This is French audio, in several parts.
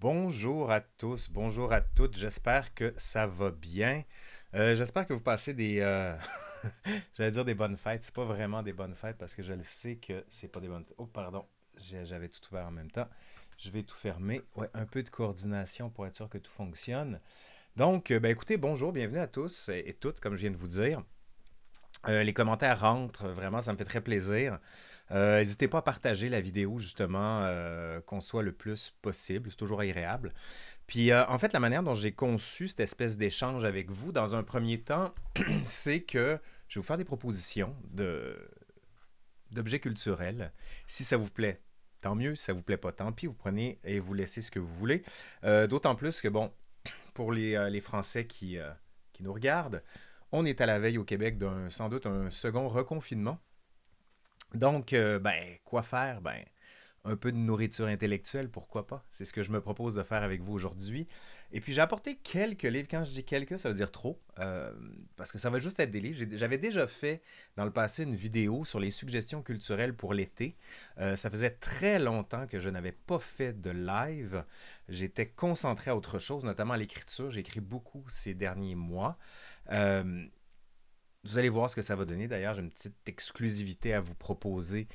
Bonjour à tous, bonjour à toutes, j'espère que ça va bien. Euh, j'espère que vous passez des... euh, des bonnes fêtes, c'est pas vraiment des bonnes fêtes parce que je le sais que c'est pas des bonnes... Oh pardon, j'avais tout ouvert en même temps. Je vais tout fermer. Ouais, un peu de coordination pour être sûr que tout fonctionne. Donc, euh, ben écoutez, bonjour, bienvenue à tous et toutes, comme je viens de vous dire. Les commentaires rentrent, vraiment, ça me fait très plaisir. Euh, N'hésitez pas à partager la vidéo, justement, euh, qu'on soit le plus possible. C'est toujours agréable. Puis, euh, en fait, la manière dont j'ai conçu cette espèce d'échange avec vous, dans un premier temps, c'est que je vais vous faire des propositions d'objets culturels. Si ça vous plaît, tant mieux. Si ça vous plaît pas, tant pis. Vous prenez et vous laissez ce que vous voulez. Euh, D'autant plus que, bon, pour les, les Français qui, qui nous regardent, on est à la veille au Québec d'un sans doute un second reconfinement. Donc, euh, ben, quoi faire? Ben, un peu de nourriture intellectuelle, pourquoi pas? C'est ce que je me propose de faire avec vous aujourd'hui. Et puis, j'ai apporté quelques livres. Quand je dis quelques, ça veut dire trop, euh, parce que ça va juste être des livres. J'avais déjà fait dans le passé une vidéo sur les suggestions culturelles pour l'été. Euh, ça faisait très longtemps que je n'avais pas fait de live. J'étais concentré à autre chose, notamment à l'écriture. J'ai écrit beaucoup ces derniers mois. Vous allez voir ce que ça va donner. D'ailleurs, j'ai une petite exclusivité à vous proposer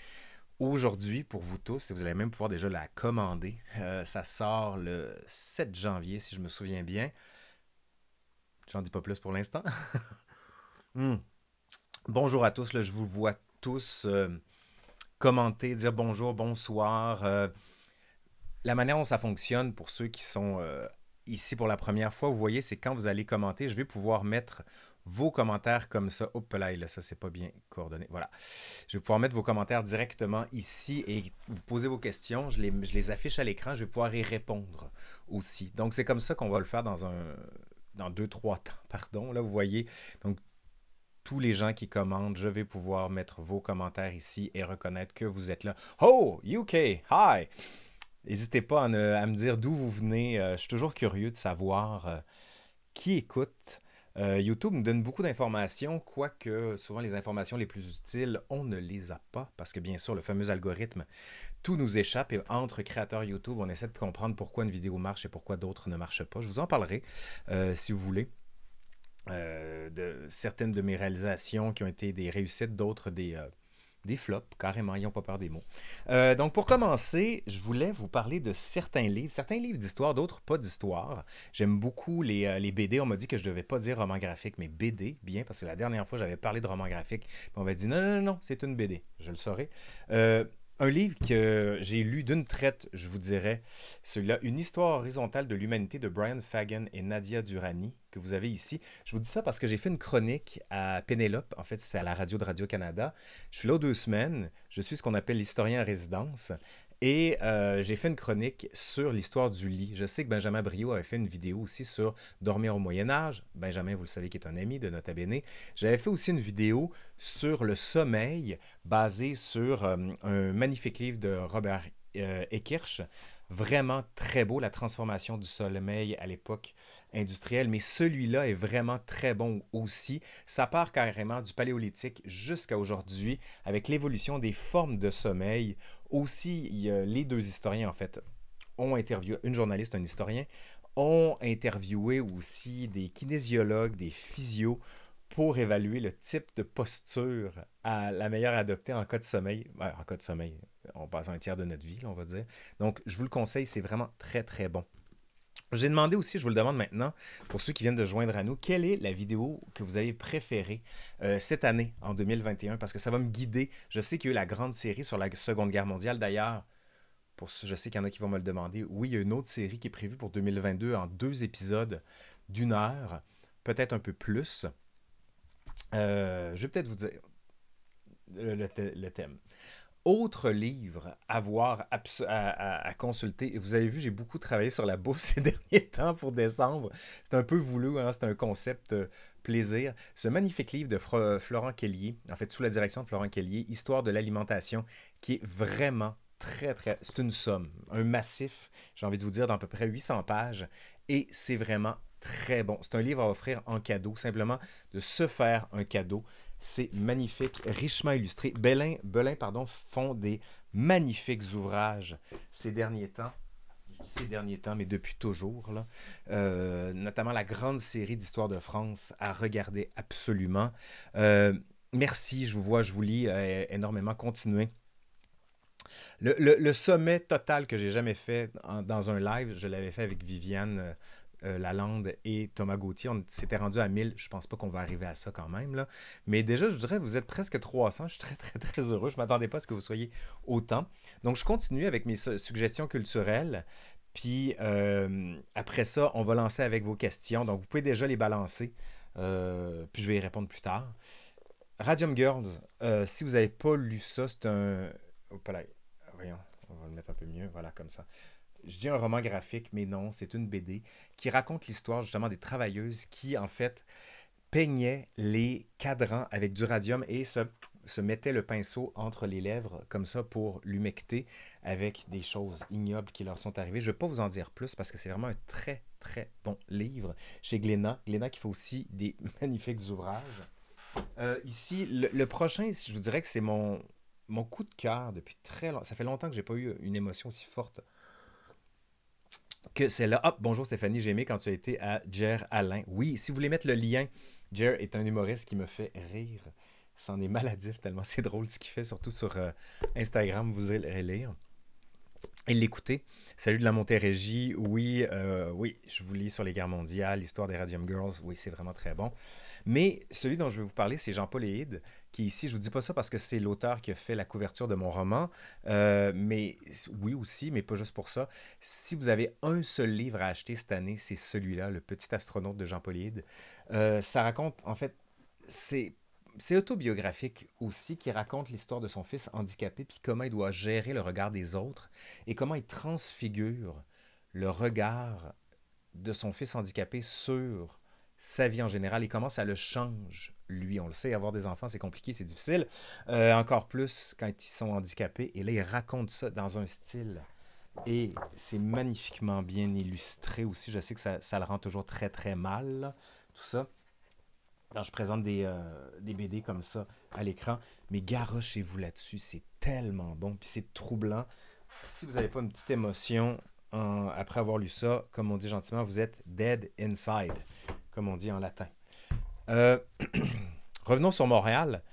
aujourd'hui pour vous tous. Et vous allez même pouvoir déjà la commander. Euh, ça sort le 7 janvier, si je me souviens bien. J'en dis pas plus pour l'instant. Hmm. Bonjour à tous. je vous vois tous euh, commenter, dire bonjour, bonsoir. Euh, la manière dont ça fonctionne pour ceux qui sont ici pour la première fois, vous voyez, c'est quand vous allez commenter, je vais pouvoir mettre vos commentaires comme ça. Hop là, ça c'est pas bien coordonné. Voilà. Je vais pouvoir mettre vos commentaires directement ici et vous posez vos questions. Je les, affiche à l'écran. Je vais pouvoir y répondre aussi. Donc c'est comme ça qu'on va le faire dans un dans deux trois temps. Pardon. Là vous voyez. Donc tous les gens qui commandent, je vais pouvoir mettre vos commentaires ici et reconnaître que vous êtes là. Oh, UK, hi! N'hésitez pas à me dire d'où vous venez. Euh, je suis toujours curieux de savoir euh, qui écoute. Euh, YouTube nous donne beaucoup d'informations, quoique souvent les informations les plus utiles, on ne les a pas, parce que bien sûr, le fameux algorithme, tout nous échappe et entre créateurs YouTube, on essaie de comprendre pourquoi une vidéo marche et pourquoi d'autres ne marchent pas. Je vous en parlerai euh, si vous voulez. euh, de certaines de mes réalisations qui ont été des réussites, d'autres des, des flops, carrément, ils n'ont pas peur des mots. Euh, donc, pour commencer, je voulais vous parler de certains livres, certains livres d'histoire, d'autres pas d'histoire. J'aime beaucoup les, euh, BD. On m'a dit que je ne devais pas dire roman graphique, mais BD, bien, parce que la dernière fois, j'avais parlé de roman graphique. On m'a dit non, non, non, non, c'est une BD. Je le saurai. Euh, un livre que j'ai lu d'une traite, je vous dirais, celui-là, Une histoire horizontale de l'humanité de Brian Fagan et Nadia Durani, que vous avez ici. Je vous dis ça parce que j'ai fait une chronique à Pénélope, en fait, c'est à la radio de Radio-Canada. Je suis là deux semaines, je suis ce qu'on appelle l'historien en résidence. Et euh, j'ai fait une chronique sur l'histoire du lit. Je sais que Benjamin Brio avait fait une vidéo aussi sur dormir au Moyen Âge. Benjamin, vous le savez, qui est un ami de Nota Bene. J'avais fait aussi une vidéo sur le sommeil, basée sur euh, un magnifique livre de Robert euh. Vraiment très beau, la transformation du sommeil à l'époque industrielle. Mais celui-là est vraiment très bon aussi. Ça part carrément du paléolithique jusqu'à aujourd'hui, avec l'évolution des formes de sommeil. Aussi, les deux historiens, en fait, ont interviewé, une journaliste, un historien, ont interviewé aussi des kinésiologues, des physios, pour évaluer le type de posture à la meilleure à adopter en cas de sommeil. Ouais, en cas de sommeil, on passe un tiers de notre vie, on va dire. Donc, je vous le conseille, c'est vraiment très, très bon. J'ai demandé aussi, je vous le demande maintenant, pour ceux qui viennent de joindre à nous, quelle est la vidéo que vous avez préférée euh, cette année, en 2021, parce que ça va me guider. Je sais qu'il y a eu la grande série sur la Seconde Guerre mondiale. D'ailleurs, pour ce- je sais qu'il y en a qui vont me le demander. Oui, il y a une autre série qui est prévue pour 2022 en deux épisodes d'une heure, peut-être un peu plus. Euh, je vais peut-être vous dire le, le thè- le thème. Autre livre à voir, à, à- à consulter. Vous avez vu, j'ai beaucoup travaillé sur la bouffe ces derniers temps pour décembre. C'est un peu voulu, hein, c'est un concept euh, plaisir. Ce magnifique livre de Florent Kellier, en fait sous la direction de Florent Kellier, Histoire de l'alimentation, qui est vraiment très, très... C'est une somme, un massif, j'ai envie de vous dire, d'à peu près 800 pages. Et c'est vraiment très bon. C'est un livre à offrir en cadeau, simplement de se faire un cadeau. C'est magnifique, richement illustré. Belin, Belin pardon, font des magnifiques ouvrages ces derniers temps. Mais depuis toujours. Euh, notamment la grande série d'histoire de France à regarder absolument. Euh, merci, je vous vois, je vous lis euh, énormément. Continuez. Le, sommet total que j'ai jamais fait dans un live, je l'avais fait avec Viviane euh, Lalande et Thomas Gauthier. On s'était rendu à 1000. Je pense pas qu'on va arriver à ça quand même. Là. Mais déjà, je dirais, vous êtes presque 300. Je suis très, très, très heureux. Je m'attendais pas à ce que vous soyez autant. Donc, je continue avec mes su- suggestions culturelles. Puis euh, après ça, on va lancer avec vos questions. Donc, vous pouvez déjà les balancer. Euh, puis je vais y répondre plus tard. Radium Girls, si vous n'avez pas lu ça, c'est un. Voyons, on va le mettre un peu mieux. Voilà, comme ça. Je dis un roman graphique, mais non, c'est une BD qui raconte l'histoire justement des travailleuses qui, en fait, peignaient les cadrans avec du radium et se, mettaient le pinceau entre les lèvres, comme ça, pour l'humecter avec des choses ignobles qui leur sont arrivées. Je ne vais pas vous en dire plus parce que c'est vraiment un très, très bon livre chez Glénat. Glénat qui fait aussi des magnifiques ouvrages. Euh, ici, le, le prochain, je vous dirais que c'est mon, mon coup de cœur depuis très longtemps. Ça fait longtemps que j'ai pas eu une émotion aussi forte que celle-là. Hop, bonjour Stéphanie, j'ai aimé quand tu as été à Jer Alain. Oui, si vous voulez mettre le lien, Jer est un humoriste qui me fait rire. C'en est maladif tellement c'est drôle ce qu'il fait, surtout sur euh, Instagram, vous irez lire. Et l'écouter. Salut de la Montérégie. Oui, euh, oui, je vous lis sur les guerres mondiales, l'histoire des Radium Girls. Oui, c'est vraiment très bon. Mais celui dont je vais vous parler, c'est Jean-Paul Héide, qui ici, je vous dis pas ça parce que c'est l'auteur qui a fait la couverture de mon roman, euh, mais oui aussi, mais pas juste pour ça. Si vous avez un seul livre à acheter cette année, c'est celui-là, Le Petit Astronaute de Jean-Paul Héide. Euh, ça raconte, en fait, c'est c'est autobiographique aussi, qui raconte l'histoire de son fils handicapé, puis comment il doit gérer le regard des autres, et comment il transfigure le regard de son fils handicapé sur sa vie en général, et comment ça le change, lui. On le sait, avoir des enfants, c'est compliqué, c'est difficile, euh, encore plus quand ils sont handicapés, et là, il raconte ça dans un style et c'est magnifiquement bien illustré aussi. Je sais que ça, le rend toujours très très mal, tout ça. Quand je présente des, euh, BD comme ça à l'écran, mais garochez-vous là-dessus, c'est tellement bon, puis c'est troublant. Si vous n'avez pas une petite émotion après avoir lu ça, comme on dit gentiment, vous êtes dead inside, comme on dit en latin. Euh, revenons sur Montréal.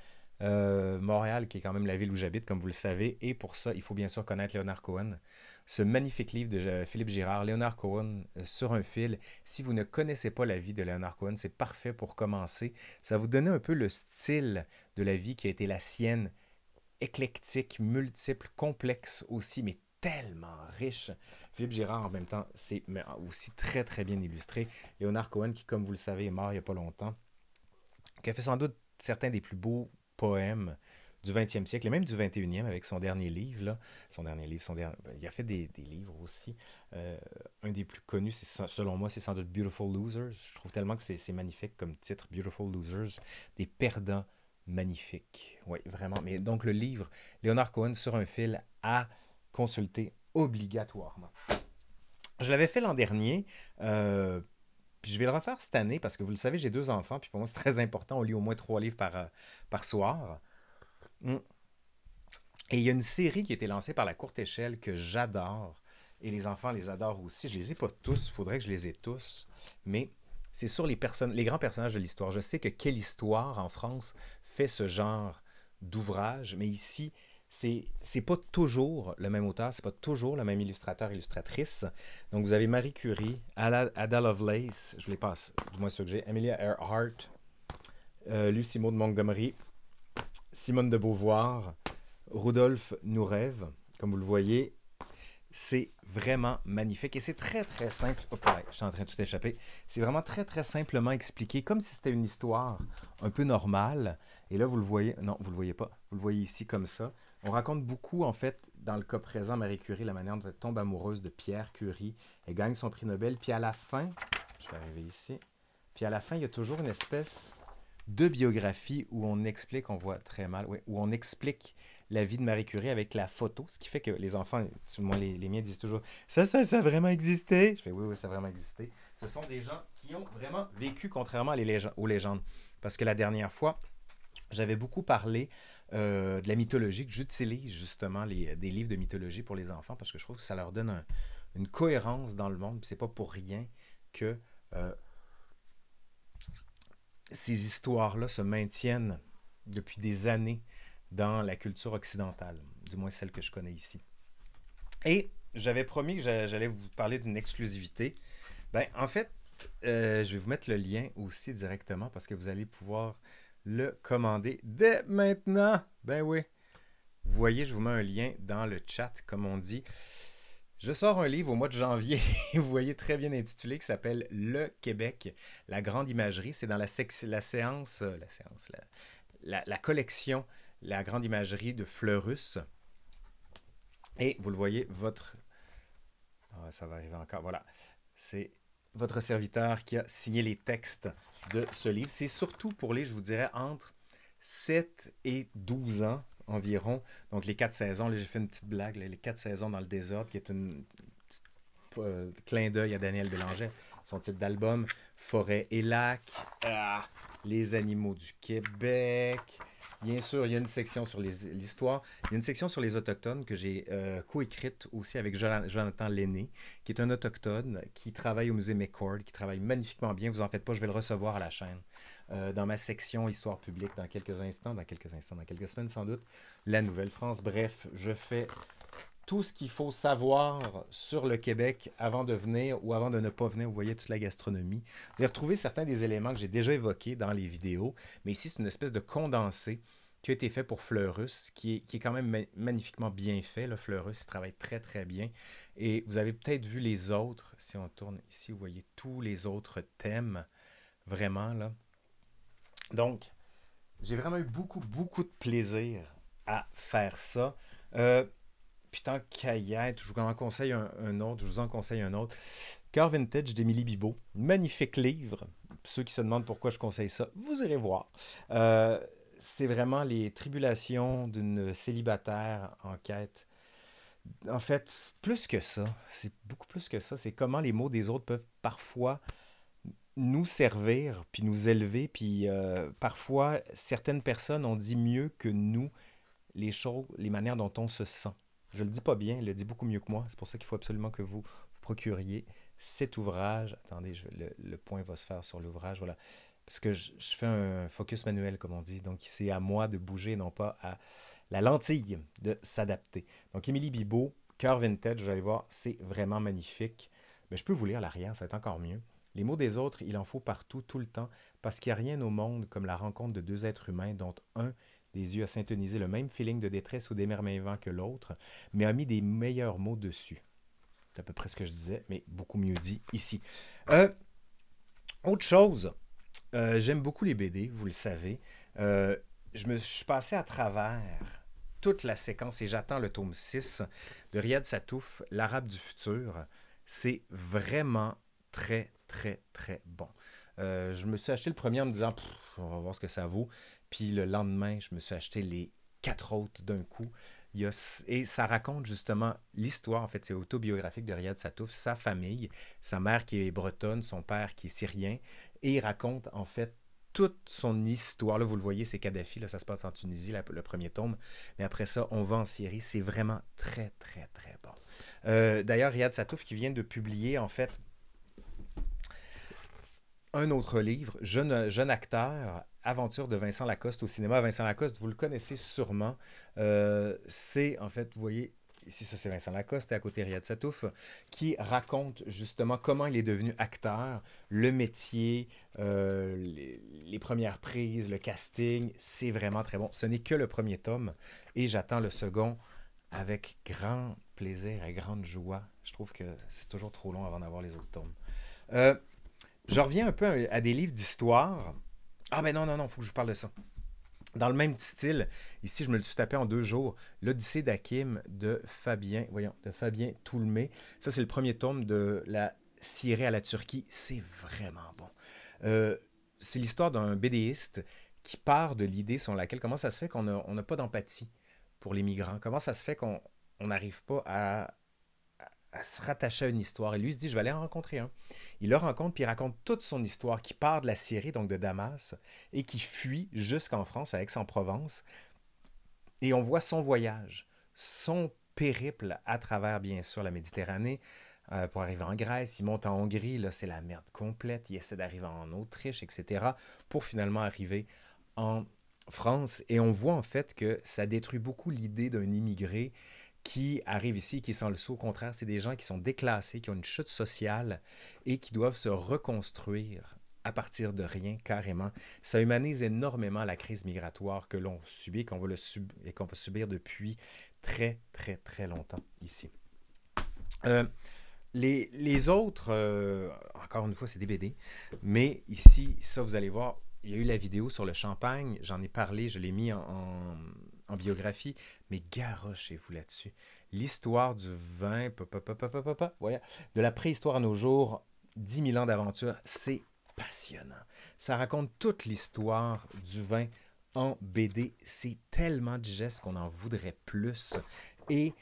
Euh, Montréal, qui est quand même la ville où j'habite, comme vous le savez, et pour ça, il faut bien sûr connaître Leonard Cohen. Ce magnifique livre de Philippe Girard, Leonard Cohen euh, sur un fil. Si vous ne connaissez pas la vie de Leonard Cohen, c'est parfait pour commencer. Ça vous donne un peu le style de la vie qui a été la sienne, éclectique, multiple, complexe aussi, mais tellement riche. Philippe Girard, en même temps, c'est aussi très, très bien illustré. Leonard Cohen, qui, comme vous le savez, est mort il n'y a pas longtemps, qui a fait sans doute certains des plus beaux poèmes du 20e siècle et même du 21e avec son dernier livre. Là. Son dernier livre, son dernier... il a fait des, livres aussi. Euh, un des plus connus, selon moi, c'est sans doute Beautiful Losers. Je trouve tellement que c'est, c'est magnifique comme titre, Beautiful Losers. Des perdants magnifiques. Oui, vraiment. Mais donc le livre, Léonard Cohen sur un fil à consulter obligatoirement. Je l'avais fait l'an dernier. Euh, je vais le refaire cette année parce que vous le savez, j'ai deux enfants. Puis pour moi, c'est très important. On lit au moins trois livres par, euh, par soir. Mm. Et il y a une série qui a été lancée par la courte échelle que j'adore. Et les enfants les adorent aussi. Je les ai pas tous. Il faudrait que je les ai tous. Mais c'est sur les, personnes, les grands personnages de l'histoire. Je sais que Quelle Histoire en France fait ce genre d'ouvrage. Mais ici, c'est c'est pas toujours le même auteur, c'est pas toujours le même illustrateur illustratrice. Donc vous avez Marie Curie, Ada, Lovelace, je les passe, du moins ceux que j'ai, Amelia Earhart, euh, Lucie Maud Montgomery, Simone de Beauvoir, Rudolf Nureyev, comme vous le voyez. C'est vraiment magnifique et c'est très très simple. Je suis en train de tout échapper. C'est vraiment très très simplement expliqué, comme si c'était une histoire un peu normale. Et là, vous le voyez, non, vous le voyez pas. Vous le voyez ici comme ça. On raconte beaucoup, en fait, dans le cas présent, Marie Curie, la manière dont elle tombe amoureuse de Pierre Curie. Elle gagne son prix Nobel. Puis à la fin, je vais arriver ici. Puis à la fin, il y a toujours une espèce de biographie où on explique, on voit très mal, où on explique la vie de Marie Curie avec la photo, ce qui fait que les enfants, moins les, les miens, disent toujours Ça, ça, ça a vraiment existé. Je fais Oui, oui, ça a vraiment existé. Ce sont des gens qui ont vraiment vécu contrairement aux légendes. Parce que la dernière fois, j'avais beaucoup parlé euh, de la mythologie, que j'utilise justement des livres de mythologie pour les enfants parce que je trouve que ça leur donne un- une cohérence dans le monde. C'est pas pour rien que euh, ces histoires-là se maintiennent depuis des années dans la culture occidentale, du moins celle que je connais ici. Et j'avais promis que j'allais vous parler d'une exclusivité. Ben, en fait, euh, je vais vous mettre le lien aussi directement parce que vous allez pouvoir le commander dès maintenant. Ben oui. Vous voyez, je vous mets un lien dans le chat, comme on dit. Je sors un livre au mois de janvier, vous voyez très bien intitulé, qui s'appelle Le Québec, la grande imagerie. C'est dans la, la séance, euh, la séance, la, collection La grande imagerie de Fleurus. Et vous le voyez, votre... Ah, ça va arriver encore. Voilà. C'est votre serviteur qui a signé les textes de ce livre. C'est surtout pour les, je vous dirais, entre 7 et 12 ans environ. Donc les quatre saisons, là j'ai fait une petite blague, les quatre saisons dans le désordre, qui est un euh, clin d'œil à Daniel Bélanger, son titre d'album, Forêt et lac, ah, Les animaux du Québec, Bien sûr, il y a une section sur l'histoire. Il y a une section sur les Autochtones que j'ai euh, coécrite aussi avec Jonathan Lenné, qui est un Autochtone qui travaille au musée McCord, qui travaille magnifiquement bien. Vous en faites pas, je vais le recevoir à la chaîne. Euh, dans ma section Histoire publique dans quelques instants, dans quelques instants, dans quelques semaines sans doute, la Nouvelle-France. Bref, je fais tout ce qu'il faut savoir sur le Québec avant de venir ou avant de ne pas venir. Vous voyez toute la gastronomie. Vous allez retrouver certains des éléments que j'ai déjà évoqués dans les vidéos, mais ici, c'est une espèce de condensé qui a été fait pour Fleurus, qui est, quand même magnifiquement bien fait. Le Fleurus, il travaille très, très bien. Et vous avez peut-être vu les autres. Si on tourne ici, vous voyez tous les autres thèmes. Vraiment, là. Donc, j'ai vraiment eu beaucoup, beaucoup de plaisir à faire ça. Euh, puis tant je vous en conseille un, autre, je vous en conseille un autre. Car Vintage d'Émilie Bibot. Magnifique livre. Ceux qui se demandent pourquoi je conseille ça, vous irez voir. Euh, c'est vraiment les tribulations d'une célibataire en quête. En fait, plus que ça, c'est beaucoup plus que ça. C'est comment les mots des autres peuvent parfois nous servir, puis nous élever, puis euh, parfois certaines personnes ont dit mieux que nous les choses, les manières dont on se sent. Je le dis pas bien, il le dit beaucoup mieux que moi. C'est pour ça qu'il faut absolument que vous, procuriez cet ouvrage. Attendez, le, point va se faire sur l'ouvrage. Voilà. Parce que je, fais un focus manuel, comme on dit. Donc, c'est à moi de bouger, non pas à la lentille de s'adapter. Donc, Émilie Bibot, Cœur Vintage, vous allez voir, c'est vraiment magnifique. Mais je peux vous lire l'arrière, ça va être encore mieux. Les mots des autres, il en faut partout, tout le temps, parce qu'il n'y a rien au monde comme la rencontre de deux êtres humains dont un des yeux à syntoniser le même feeling de détresse ou d'émerveillement que l'autre, mais a mis des meilleurs mots dessus. C'est à peu près ce que je disais, mais beaucoup mieux dit ici. Euh, autre chose, euh, j'aime beaucoup les BD, vous le savez. Euh, je me suis passé à travers toute la séquence et j'attends le tome 6 de Riyad Satouf, L'Arabe du futur. C'est vraiment très, très, très bon. je me suis acheté le premier en me disant, on va voir ce que ça vaut. Puis le lendemain, je me suis acheté les quatre autres d'un coup. et ça raconte justement l'histoire, en fait, c'est autobiographique de Riyad Satouf, sa famille, sa mère qui est bretonne, son père qui est syrien, et il raconte en fait toute son histoire. Là, vous le voyez, c'est Kadhafi, là, ça se passe en Tunisie, le premier tome, mais après ça, on va en Syrie. C'est vraiment très, très, très bon. Euh, d'ailleurs, Riyad Satouf qui vient de publier, en fait, un autre livre, Jeune, jeune acteur, Aventure de Vincent Lacoste au cinéma. Vincent Lacoste, vous le connaissez sûrement. Euh, c'est, en fait, vous voyez, ici, ça c'est Vincent Lacoste, et à côté Riyad Satouf, qui raconte justement comment il est devenu acteur, le métier, euh, les, premières prises, le casting. C'est vraiment très bon. Ce n'est que le premier tome, et j'attends le second avec grand plaisir et grande joie. Je trouve que c'est toujours trop long avant d'avoir les autres tomes. Euh, je reviens un peu à des livres d'histoire. Ah ben non, non, non, faut que je vous parle de ça. Dans le même style, ici je me le suis tapé en deux jours, l'Odyssée d'Akim de Fabien, voyons, de Fabien Toulmé. Ça c'est le premier tome de la Syrie à la Turquie. C'est vraiment bon. Euh, c'est l'histoire d'un BDiste qui part de l'idée sur laquelle comment ça se fait qu'on n'a pas d'empathie pour les migrants, comment ça se fait qu'on n'arrive pas à, se rattacher à une histoire. Et lui se dit, je vais aller en rencontrer un. Il le rencontre, puis il raconte toute son histoire, qui part de la Syrie, donc de Damas, et qui fuit jusqu'en France, à Aix-en-Provence. Et on voit son voyage, son périple à travers, bien sûr, la Méditerranée, euh, pour arriver en Grèce, il monte en Hongrie, là c'est la merde complète, il essaie d'arriver en Autriche, etc., pour finalement arriver en France. Et on voit en fait que ça détruit beaucoup l'idée d'un immigré qui arrive ici, qui sent le saut. Au contraire, c'est des gens qui sont déclassés, qui ont une chute sociale et qui doivent se reconstruire à partir de rien, carrément. Ça humanise énormément la crise migratoire que l'on subit qu'on va, le et qu'on va subir depuis très, très, très longtemps ici. Euh, les, autres, euh, encore une fois, c'est des BD, mais ici, ça, vous allez voir, il y a eu la vidéo sur le champagne, j'en ai parlé, je l'ai mis en, biographie, mais garochez-vous là-dessus. L'histoire du vin, de la préhistoire à nos jours, 10 000 ans d'aventure, c'est passionnant. Ça raconte toute l'histoire du vin en BD. C'est tellement digeste qu'on en voudrait plus. Et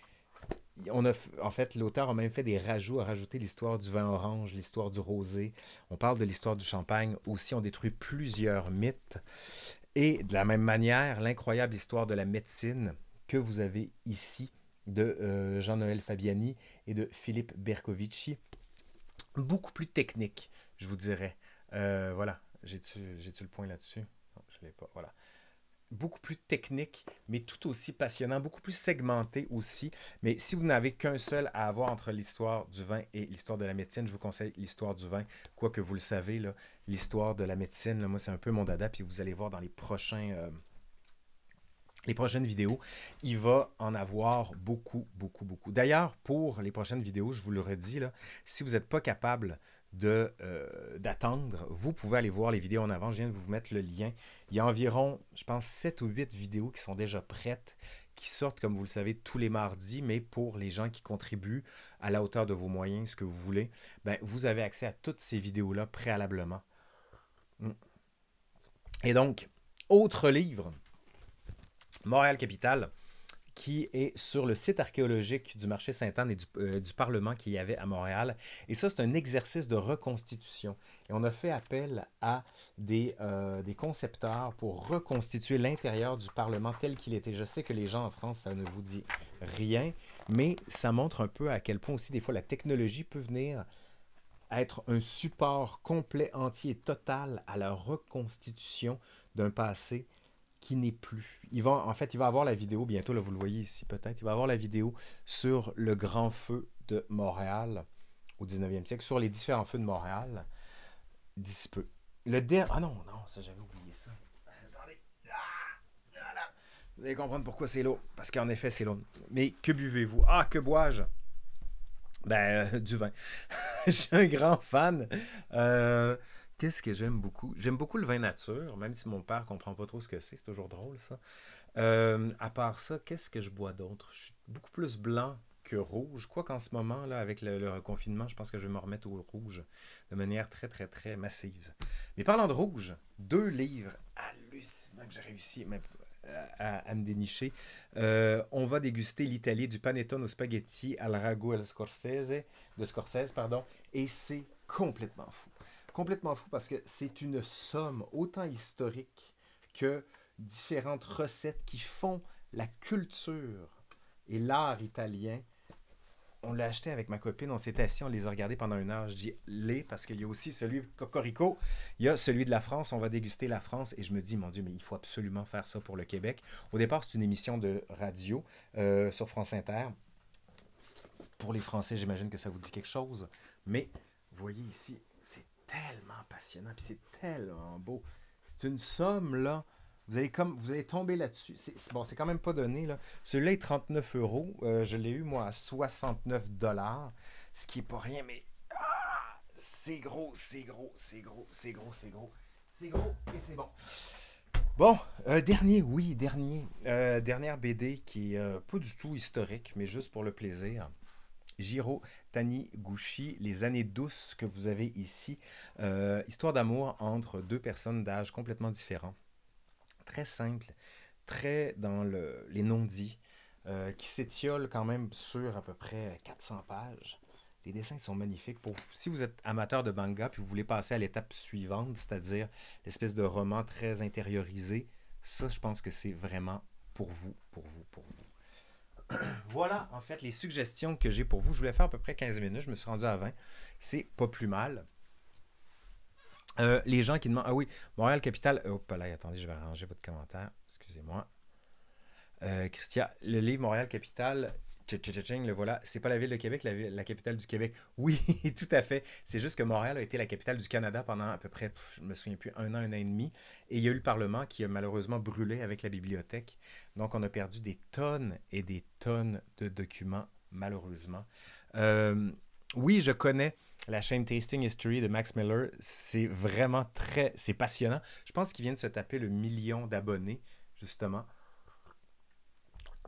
on a, en fait, l'auteur a même fait des rajouts, a rajouté l'histoire du vin orange, l'histoire du rosé. On parle de l'histoire du champagne. Aussi, on détruit plusieurs mythes. Et de la même manière, l'incroyable histoire de la médecine que vous avez ici de euh, Jean-Noël Fabiani et de Philippe Bercovici. Beaucoup plus technique, je vous dirais. Euh, voilà. J'ai-tu le point là-dessus? Je l'ai pas. Voilà beaucoup plus technique, mais tout aussi passionnant, beaucoup plus segmenté aussi. Mais si vous n'avez qu'un seul à avoir entre l'histoire du vin et l'histoire de la médecine, je vous conseille l'histoire du vin. Quoique vous le savez, l'histoire de la médecine, moi, c'est un peu mon dada. Puis vous allez voir dans les prochains. Euh, les prochaines vidéos, il va en avoir beaucoup, beaucoup, beaucoup. D'ailleurs, pour les prochaines vidéos, je vous le redis, si vous n'êtes pas capable euh, d'attendre, vous pouvez aller voir les vidéos en avant. Je viens de vous mettre le lien. Il y a environ, je pense, 7 ou 8 vidéos qui sont déjà prêtes, qui sortent, comme vous le savez, tous les mardis, mais pour les gens qui contribuent à la hauteur de vos moyens, ce que vous voulez, ben, vous avez accès à toutes ces vidéos-là préalablement. Hmm. Et donc, autre livre, Montréal Capital qui est sur le site archéologique du marché Sainte-Anne et euh, du, Parlement qu'il y avait à Montréal. Et ça, c'est un exercice de reconstitution. Et on a fait appel à des, euh, des concepteurs pour reconstituer l'intérieur du Parlement tel qu'il était. Je sais que les gens en France, ça ne vous dit rien, mais ça montre un peu à quel point aussi des fois la technologie peut venir être un support complet, entier total à la reconstitution d'un passé qui n'est plus. Il en fait, il va avoir la vidéo bientôt, là, vous le voyez ici peut-être, il va avoir la vidéo sur le grand feu de Montréal au 19e siècle, sur les différents feux de Montréal d'ici peu. Le dernier... Ah non, non, ça j'avais oublié ça. Attendez. Ah, vous allez comprendre pourquoi c'est l'eau. Parce qu'en effet, c'est l'eau. Mais que buvez-vous? Ah, que bois-je? Ben, euh, du vin. Je suis un grand fan. Euh, Qu'est-ce que j'aime beaucoup? J'aime beaucoup le vin nature, même si mon père ne comprend pas trop ce que c'est. C'est toujours drôle, ça. Euh, à part ça, qu'est-ce que je bois d'autre? Je suis beaucoup plus blanc que rouge. Quoi qu'en ce moment, là, avec le, confinement, je pense que je vais me remettre au rouge de manière très, très, très massive. Mais parlant de rouge, deux livres hallucinants que j'ai réussi à, me dénicher. Euh, on va déguster l'Italie du panettone au spaghetti al rago al scorsese, de Scorsese, pardon, et c'est complètement fou complètement fou parce que c'est une somme autant historique que différentes recettes qui font la culture et l'art italien. On l'a acheté avec ma copine, on s'est assis, on les a regardés pendant une heure. Je dis les parce qu'il y a aussi celui Cocorico, il y a celui de la France, on va déguster la France et je me dis, mon Dieu, mais il faut absolument faire ça pour le Québec. Au départ, c'est une émission de radio euh, sur France Inter. Pour les Français, j'imagine que ça vous dit quelque chose. Mais voyez ici, tellement passionnant, puis c'est tellement beau. C'est une somme, là. Vous allez, comme, vous allez tomber là-dessus. C'est, bon, c'est quand même pas donné, là. Celui-là est 39 euros. Euh, je l'ai eu, moi, à 69 dollars. Ce qui est pas rien, mais... Ah, c'est gros, c'est gros, c'est gros, c'est gros, c'est gros. C'est gros et c'est bon. Bon, euh, dernier, oui, dernier. Euh, dernière BD qui est pas du tout historique, mais juste pour le plaisir. Jiro Taniguchi, Les années douces que vous avez ici. Euh, histoire d'amour entre deux personnes d'âge complètement différents. Très simple, très dans le, les non-dits, euh, qui s'étiole quand même sur à peu près 400 pages. Les dessins sont magnifiques. Pour, si vous êtes amateur de manga puis vous voulez passer à l'étape suivante, c'est-à-dire l'espèce de roman très intériorisé, ça, je pense que c'est vraiment pour vous, pour vous, pour vous. Voilà, en fait, les suggestions que j'ai pour vous. Je voulais faire à peu près 15 minutes. Je me suis rendu à 20. C'est pas plus mal. Euh, les gens qui demandent. Ah oui, Montréal Capital. Hop là, attendez, je vais arranger votre commentaire. Excusez-moi. Euh, Christian, le livre Montréal Capital, le voilà. C'est pas la ville de Québec, la, capitale du Québec. Oui, tout à fait. C'est juste que Montréal a été la capitale du Canada pendant à peu près, je me souviens plus, un an, un an et demi. Et il y a eu le Parlement qui a malheureusement brûlé avec la bibliothèque. Donc on a perdu des tonnes et des tonnes de documents, malheureusement. Euh, oui, je connais la chaîne Tasting History de Max Miller. C'est vraiment très, c'est passionnant. Je pense qu'il vient de se taper le million d'abonnés, justement.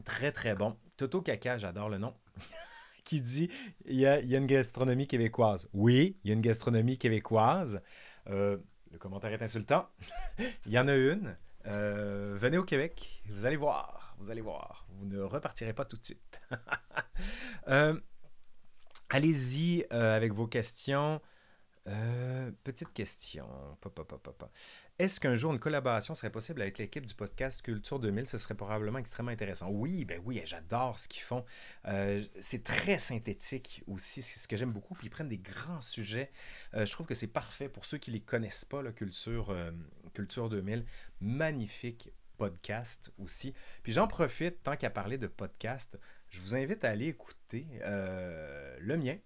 Très, très bon. Toto Caca, j'adore le nom. qui dit il y, a, une gastronomie québécoise. Oui, il y a une gastronomie québécoise. Euh, le commentaire est insultant. il y en a une. Euh, venez au Québec, vous allez voir, vous allez voir. Vous ne repartirez pas tout de suite. Euh, allez-y avec vos questions. Euh, petite question. Est-ce qu'un jour une collaboration serait possible avec l'équipe du podcast Culture 2000 Ce serait probablement extrêmement intéressant. Oui, ben oui, j'adore ce qu'ils font. Euh, c'est très synthétique aussi, c'est ce que j'aime beaucoup. Puis ils prennent des grands sujets. Euh, je trouve que c'est parfait pour ceux qui ne les connaissent pas, la Culture, Culture 2000. Magnifique podcast aussi. Puis j'en profite, tant qu'à parler de podcast, je vous invite à aller écouter le mien,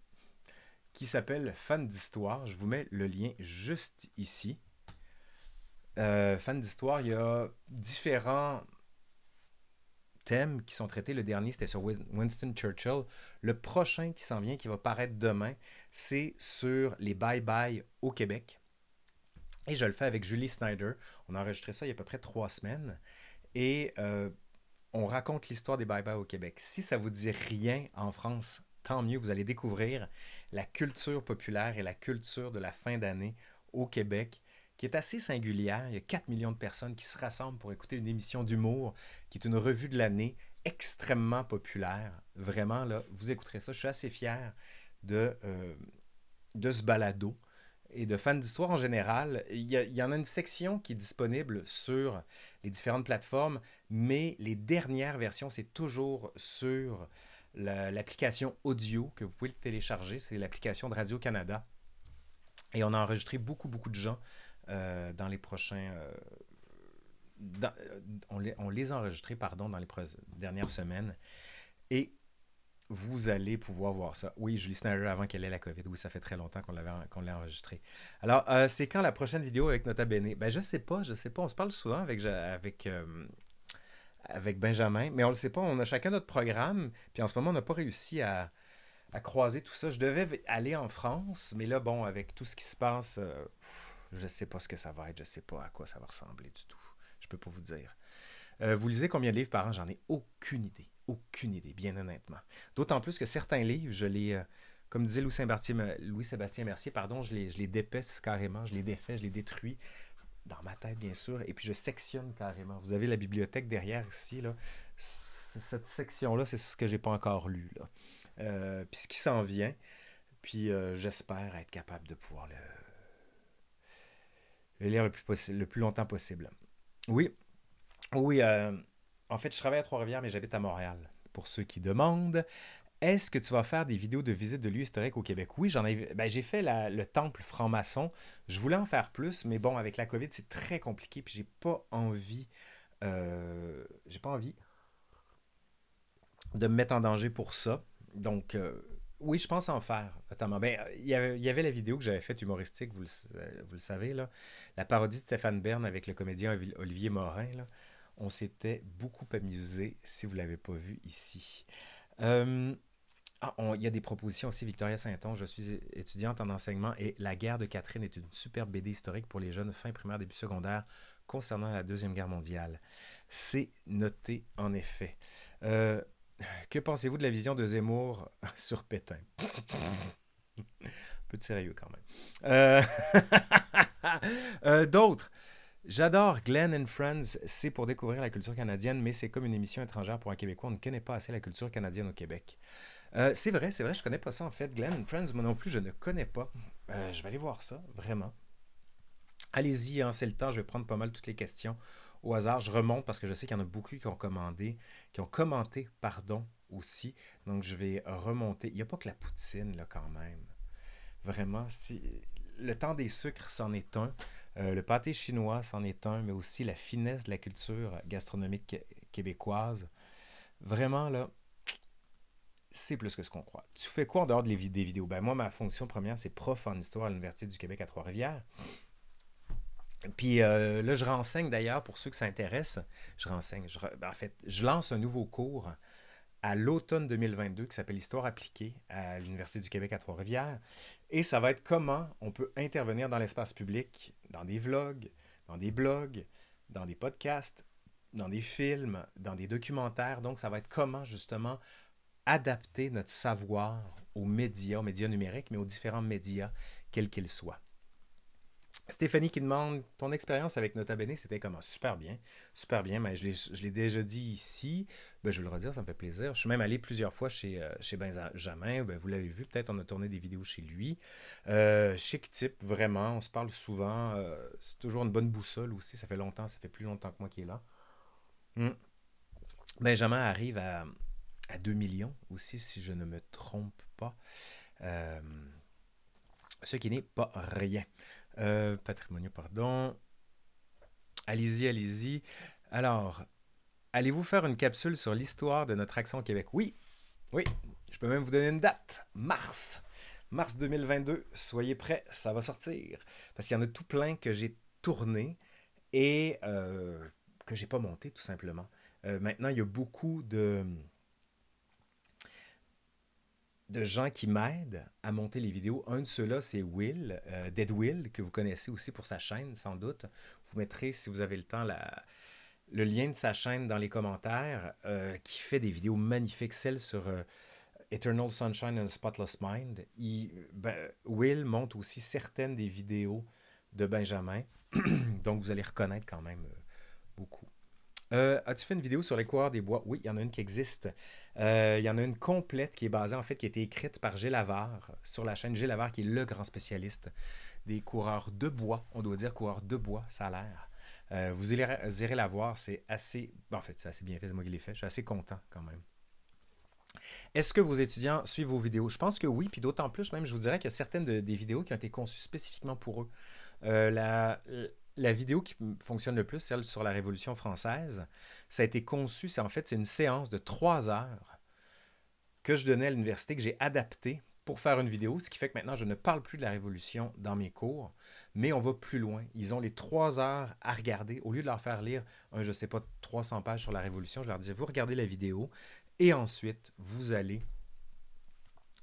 qui s'appelle Fan d'histoire. Je vous mets le lien juste ici. Euh, fan d'histoire, il y a différents thèmes qui sont traités. Le dernier, c'était sur Winston Churchill. Le prochain qui s'en vient, qui va paraître demain, c'est sur les bye-bye au Québec. Et je le fais avec Julie Snyder. On a enregistré ça il y a à peu près trois semaines. Et euh, on raconte l'histoire des bye-bye au Québec. Si ça vous dit rien en France, tant mieux, vous allez découvrir la culture populaire et la culture de la fin d'année au Québec, qui est assez singulière. Il y a 4 millions de personnes qui se rassemblent pour écouter une émission d'humour, qui est une revue de l'année extrêmement populaire. Vraiment, là, vous écouterez ça. Je suis assez fier de, euh, de ce balado et de fans d'histoire en général. Il y, il y, en a une section qui est disponible sur les différentes plateformes, mais les dernières versions, c'est toujours sur l'application audio que vous pouvez télécharger. C'est l'application de Radio-Canada. Et on a enregistré beaucoup, beaucoup de gens euh, dans les prochains. Euh, euh, on, les, a enregistrés, pardon, dans les dernières semaines. Et vous allez pouvoir voir ça. Oui, Julie Snyder avant qu'elle ait la COVID. Oui, ça fait très longtemps qu'on l'avait l'a enregistré. Alors, c'est quand la prochaine vidéo avec Nota Bene? Ben, je sais pas, je sais pas. On se parle souvent avec avec Benjamin, mais on ne le sait pas, on a chacun notre programme, puis en ce moment, on n'a pas réussi à, croiser tout ça. Je devais aller en France, mais là, bon, avec tout ce qui se passe, euh, je ne sais pas ce que ça va être, je ne sais pas à quoi ça va ressembler du tout. Je ne peux pas vous dire. Euh, vous lisez combien de livres par an? J'en ai aucune idée. Aucune idée, bien honnêtement. D'autant plus que certains livres, je les, euh, comme disait Louis-Sébastien Mercier, pardon, je les, je les carrément, je les défais, je les détruis dans ma tête, bien sûr, et puis je sectionne carrément. Vous avez la bibliothèque derrière ici, là. Cette section-là, c'est ce que j'ai pas encore lu, là. Euh, puis ce qui s'en vient, puis euh, j'espère être capable de pouvoir le, lire le plus, le plus longtemps possible. Oui, oui, euh, en fait, je travaille à Trois-Rivières, mais j'habite à Montréal. Pour ceux qui demandent, est-ce que tu vas faire des vidéos de visite de lieux historiques au Québec? Oui, j'en ai. Ben, j'ai fait le temple franc-maçon. Je voulais en faire plus, mais bon, avec la COVID, c'est très compliqué. Puis j'ai pas envie. Euh, j'ai pas envie de me mettre en danger pour ça. Donc, euh, oui, je pense en faire, notamment. Ben, il y avait, la vidéo que j'avais faite humoristique, vous le, savez, là. La parodie de Stéphane Bern avec le comédien Olivier Morin. On s'était beaucoup amusé, si vous ne l'avez pas vu ici. Euh, ah, il y a des propositions aussi. Victoria Saint-Onge, je suis étudiante en enseignement et La guerre de Catherine est une superbe BD historique pour les jeunes fin primaire, début secondaire concernant la Deuxième Guerre mondiale. C'est noté en effet. Euh, que pensez-vous de la vision de Zemmour sur Pétain? Un peu de sérieux quand même. Euh, euh, d'autres. J'adore Glenn and Friends, c'est pour découvrir la culture canadienne, mais c'est comme une émission étrangère pour un Québécois. On ne connaît pas assez la culture canadienne au Québec. Euh, c'est vrai, c'est vrai, je connais pas ça en fait. Glenn Friends, moi non plus, je ne connais pas. Euh, je vais aller voir ça, vraiment. Allez-y, hein, c'est le temps, je vais prendre pas mal toutes les questions au hasard. Je remonte parce que je sais qu'il y en a beaucoup qui ont commandé, qui ont commenté, pardon, aussi. Donc, je vais remonter. Il n'y a pas que la poutine, là, quand même. Vraiment, si... le temps des sucres, c'en est un. Euh, le pâté chinois, c'en est un, mais aussi la finesse de la culture gastronomique québécoise. Vraiment, là, c'est plus que ce qu'on croit. Tu fais quoi en dehors des vidéos? Ben moi, ma fonction première, c'est prof en histoire à l'Université du Québec à Trois-Rivières. Puis euh, là, je renseigne d'ailleurs, pour ceux que ça intéresse, je renseigne. Ben, en fait, je lance un nouveau cours à l'automne 2022 qui s'appelle Histoire appliquée à l'Université du Québec à Trois-Rivières. Et ça va être comment on peut intervenir dans l'espace public, dans des vlogs, dans des blogs, dans des podcasts, dans des films, dans des documentaires. Donc, ça va être comment justement adapter notre savoir aux médias, aux médias numériques, mais aux différents médias, quels qu'ils soient. Stéphanie qui demande ton expérience avec Nota Bene, c'était comment? Super bien, super bien. Mais je l'ai déjà dit ici. Ben, je vais le redire, ça me fait plaisir. Je suis même allé plusieurs fois chez, euh, chez Benjamin. Ben, vous l'avez vu, peut-être on a tourné des vidéos chez lui. Euh, chic type, vraiment. On se parle souvent. Euh, c'est toujours une bonne boussole aussi. Ça fait longtemps, ça fait plus longtemps que moi qui est là. Hmm. Benjamin arrive à, à 2 millions aussi, si je ne me trompe pas. ce qui n'est pas rien. Euh, patrimoniaux, pardon. Allez-y, allez-y. Alors, allez-vous faire une capsule sur l'histoire de notre action au Québec? Oui, oui. Je peux même vous donner une date. Mars. Mars 2022. Soyez prêts, ça va sortir. Parce qu'il y en a tout plein que j'ai tourné et euh, que j'ai pas monté, tout simplement. Euh, maintenant, il y a beaucoup de de gens qui m'aident à monter les vidéos. Un de ceux-là, c'est Will, euh, Dead Will, que vous connaissez aussi pour sa chaîne, sans doute. Vous mettrez, si vous avez le temps, le lien de sa chaîne dans les commentaires, euh, qui fait des vidéos magnifiques, celle sur euh, Eternal Sunshine and Spotless Mind. Ben, Will monte aussi certaines des vidéos de Benjamin, donc vous allez reconnaître quand même. As-tu fait une vidéo sur les coureurs des bois? Oui, il y en a une qui existe. Euh, il y en a une complète qui est basée, en fait, qui a été écrite par Gilles Lavard sur la chaîne Gilles Lavard, qui est le grand spécialiste des coureurs de bois. On doit dire coureurs de bois, ça a l'air. Euh, vous irez, la voir, c'est assez. en fait, c'est assez bien fait, c'est moi qui l'ai fait. Je suis assez content quand même. Est-ce que vos étudiants suivent vos vidéos? Je pense que oui, puis d'autant plus, même, je vous dirais qu'il y a certaines des vidéos qui ont été conçues spécifiquement pour eux. Euh, la, la vidéo qui fonctionne le plus, celle sur la Révolution française, ça a été conçu, c'est en fait c'est une séance de trois heures que je donnais à l'université, que j'ai adaptée pour faire une vidéo, ce qui fait que maintenant je ne parle plus de la Révolution dans mes cours, mais on va plus loin. Ils ont les trois heures à regarder. Au lieu de leur faire lire un, je sais pas, 300 pages sur la Révolution, je leur disais, vous regardez la vidéo et ensuite vous allez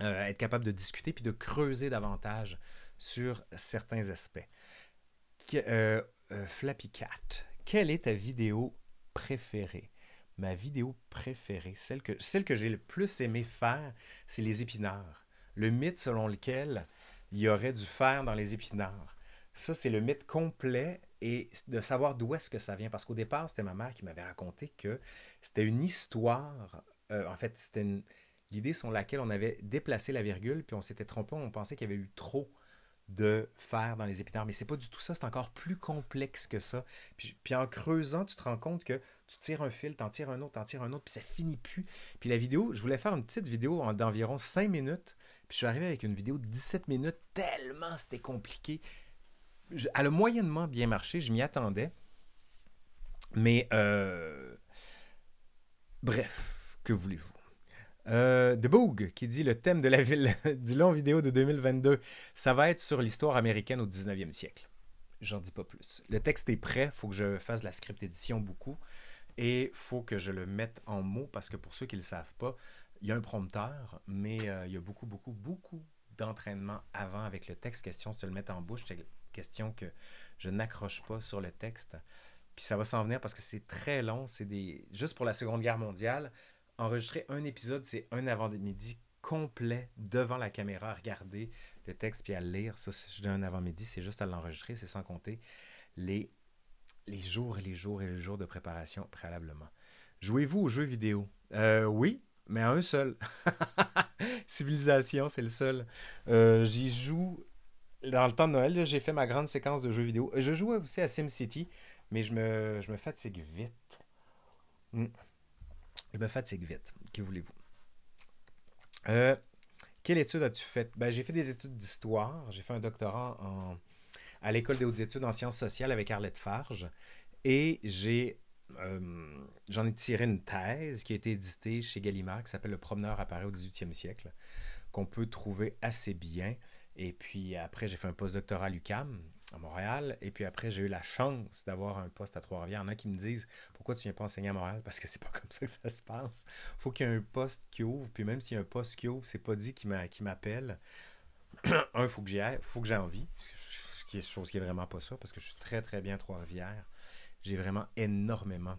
euh, être capable de discuter puis de creuser davantage sur certains aspects. Euh, euh, Flappy Cat, quelle est ta vidéo préférée? Ma vidéo préférée, celle que, celle que j'ai le plus aimé faire, c'est les épinards. Le mythe selon lequel il y aurait du fer dans les épinards. Ça, c'est le mythe complet et de savoir d'où est-ce que ça vient. Parce qu'au départ, c'était ma mère qui m'avait raconté que c'était une histoire. Euh, en fait, c'était l'idée sur laquelle on avait déplacé la virgule, puis on s'était trompé, on pensait qu'il y avait eu trop de faire dans les épinards. Mais c'est pas du tout ça, c'est encore plus complexe que ça. Puis, en creusant, tu te rends compte que tu tires un fil, t'en tires un autre, t'en tires un autre, puis ça finit plus. Puis la vidéo, je voulais faire une petite vidéo d'environ 5 minutes, puis je suis arrivé avec une vidéo de 17 minutes, tellement c'était compliqué. elle a moyennement bien marché, je m'y attendais. Mais, euh, bref, que voulez-vous? Euh, The Boog qui dit le thème de la ville du long vidéo de 2022, ça va être sur l'histoire américaine au 19e siècle. J'en dis pas plus. Le texte est prêt, faut que je fasse la script édition beaucoup et faut que je le mette en mots parce que pour ceux qui ne le savent pas, il y a un prompteur, mais euh, il y a beaucoup, beaucoup, beaucoup d'entraînement avant avec le texte. Question se le mettre en bouche, question que je n'accroche pas sur le texte. Puis ça va s'en venir parce que c'est très long. C'est des. Juste pour la Seconde Guerre mondiale, enregistrer un épisode, c'est un avant-midi complet devant la caméra à regarder le texte puis à le lire. Ça, dis un avant-midi, c'est juste à l'enregistrer, c'est sans compter les, les jours et les jours et les jours de préparation préalablement. Jouez-vous aux jeux vidéo? Euh, oui, mais à un seul. Civilisation, c'est le seul. Euh, j'y joue dans le temps de Noël, j'ai fait ma grande séquence de jeux vidéo. Je joue aussi à SimCity, mais je me, je me fatigue vite. Hmm. Me fatigue vite. Que voulez-vous? Euh, quelle étude as-tu faite? Ben, j'ai fait des études d'histoire. J'ai fait un doctorat en, à l'École des hautes études en sciences sociales avec Arlette Farge. Et j'ai euh, j'en ai tiré une thèse qui a été éditée chez Gallimard qui s'appelle Le promeneur apparaît au 18e siècle, qu'on peut trouver assez bien. Et puis après, j'ai fait un postdoctorat à l'UCAM à Montréal. Et puis après, j'ai eu la chance d'avoir un poste à Trois-Rivières. Il y en a qui me disent Pourquoi tu viens pas enseigner à Montréal? Parce que c'est pas comme ça que ça se passe. faut qu'il y ait un poste qui ouvre. Puis même s'il y a un poste qui ouvre, c'est pas dit qu'il m'appelle. un, il faut que j'y aille, faut que j'ai envie. Ce qui est chose qui est vraiment pas ça, parce que je suis très très bien à Trois-Rivières. J'ai vraiment énormément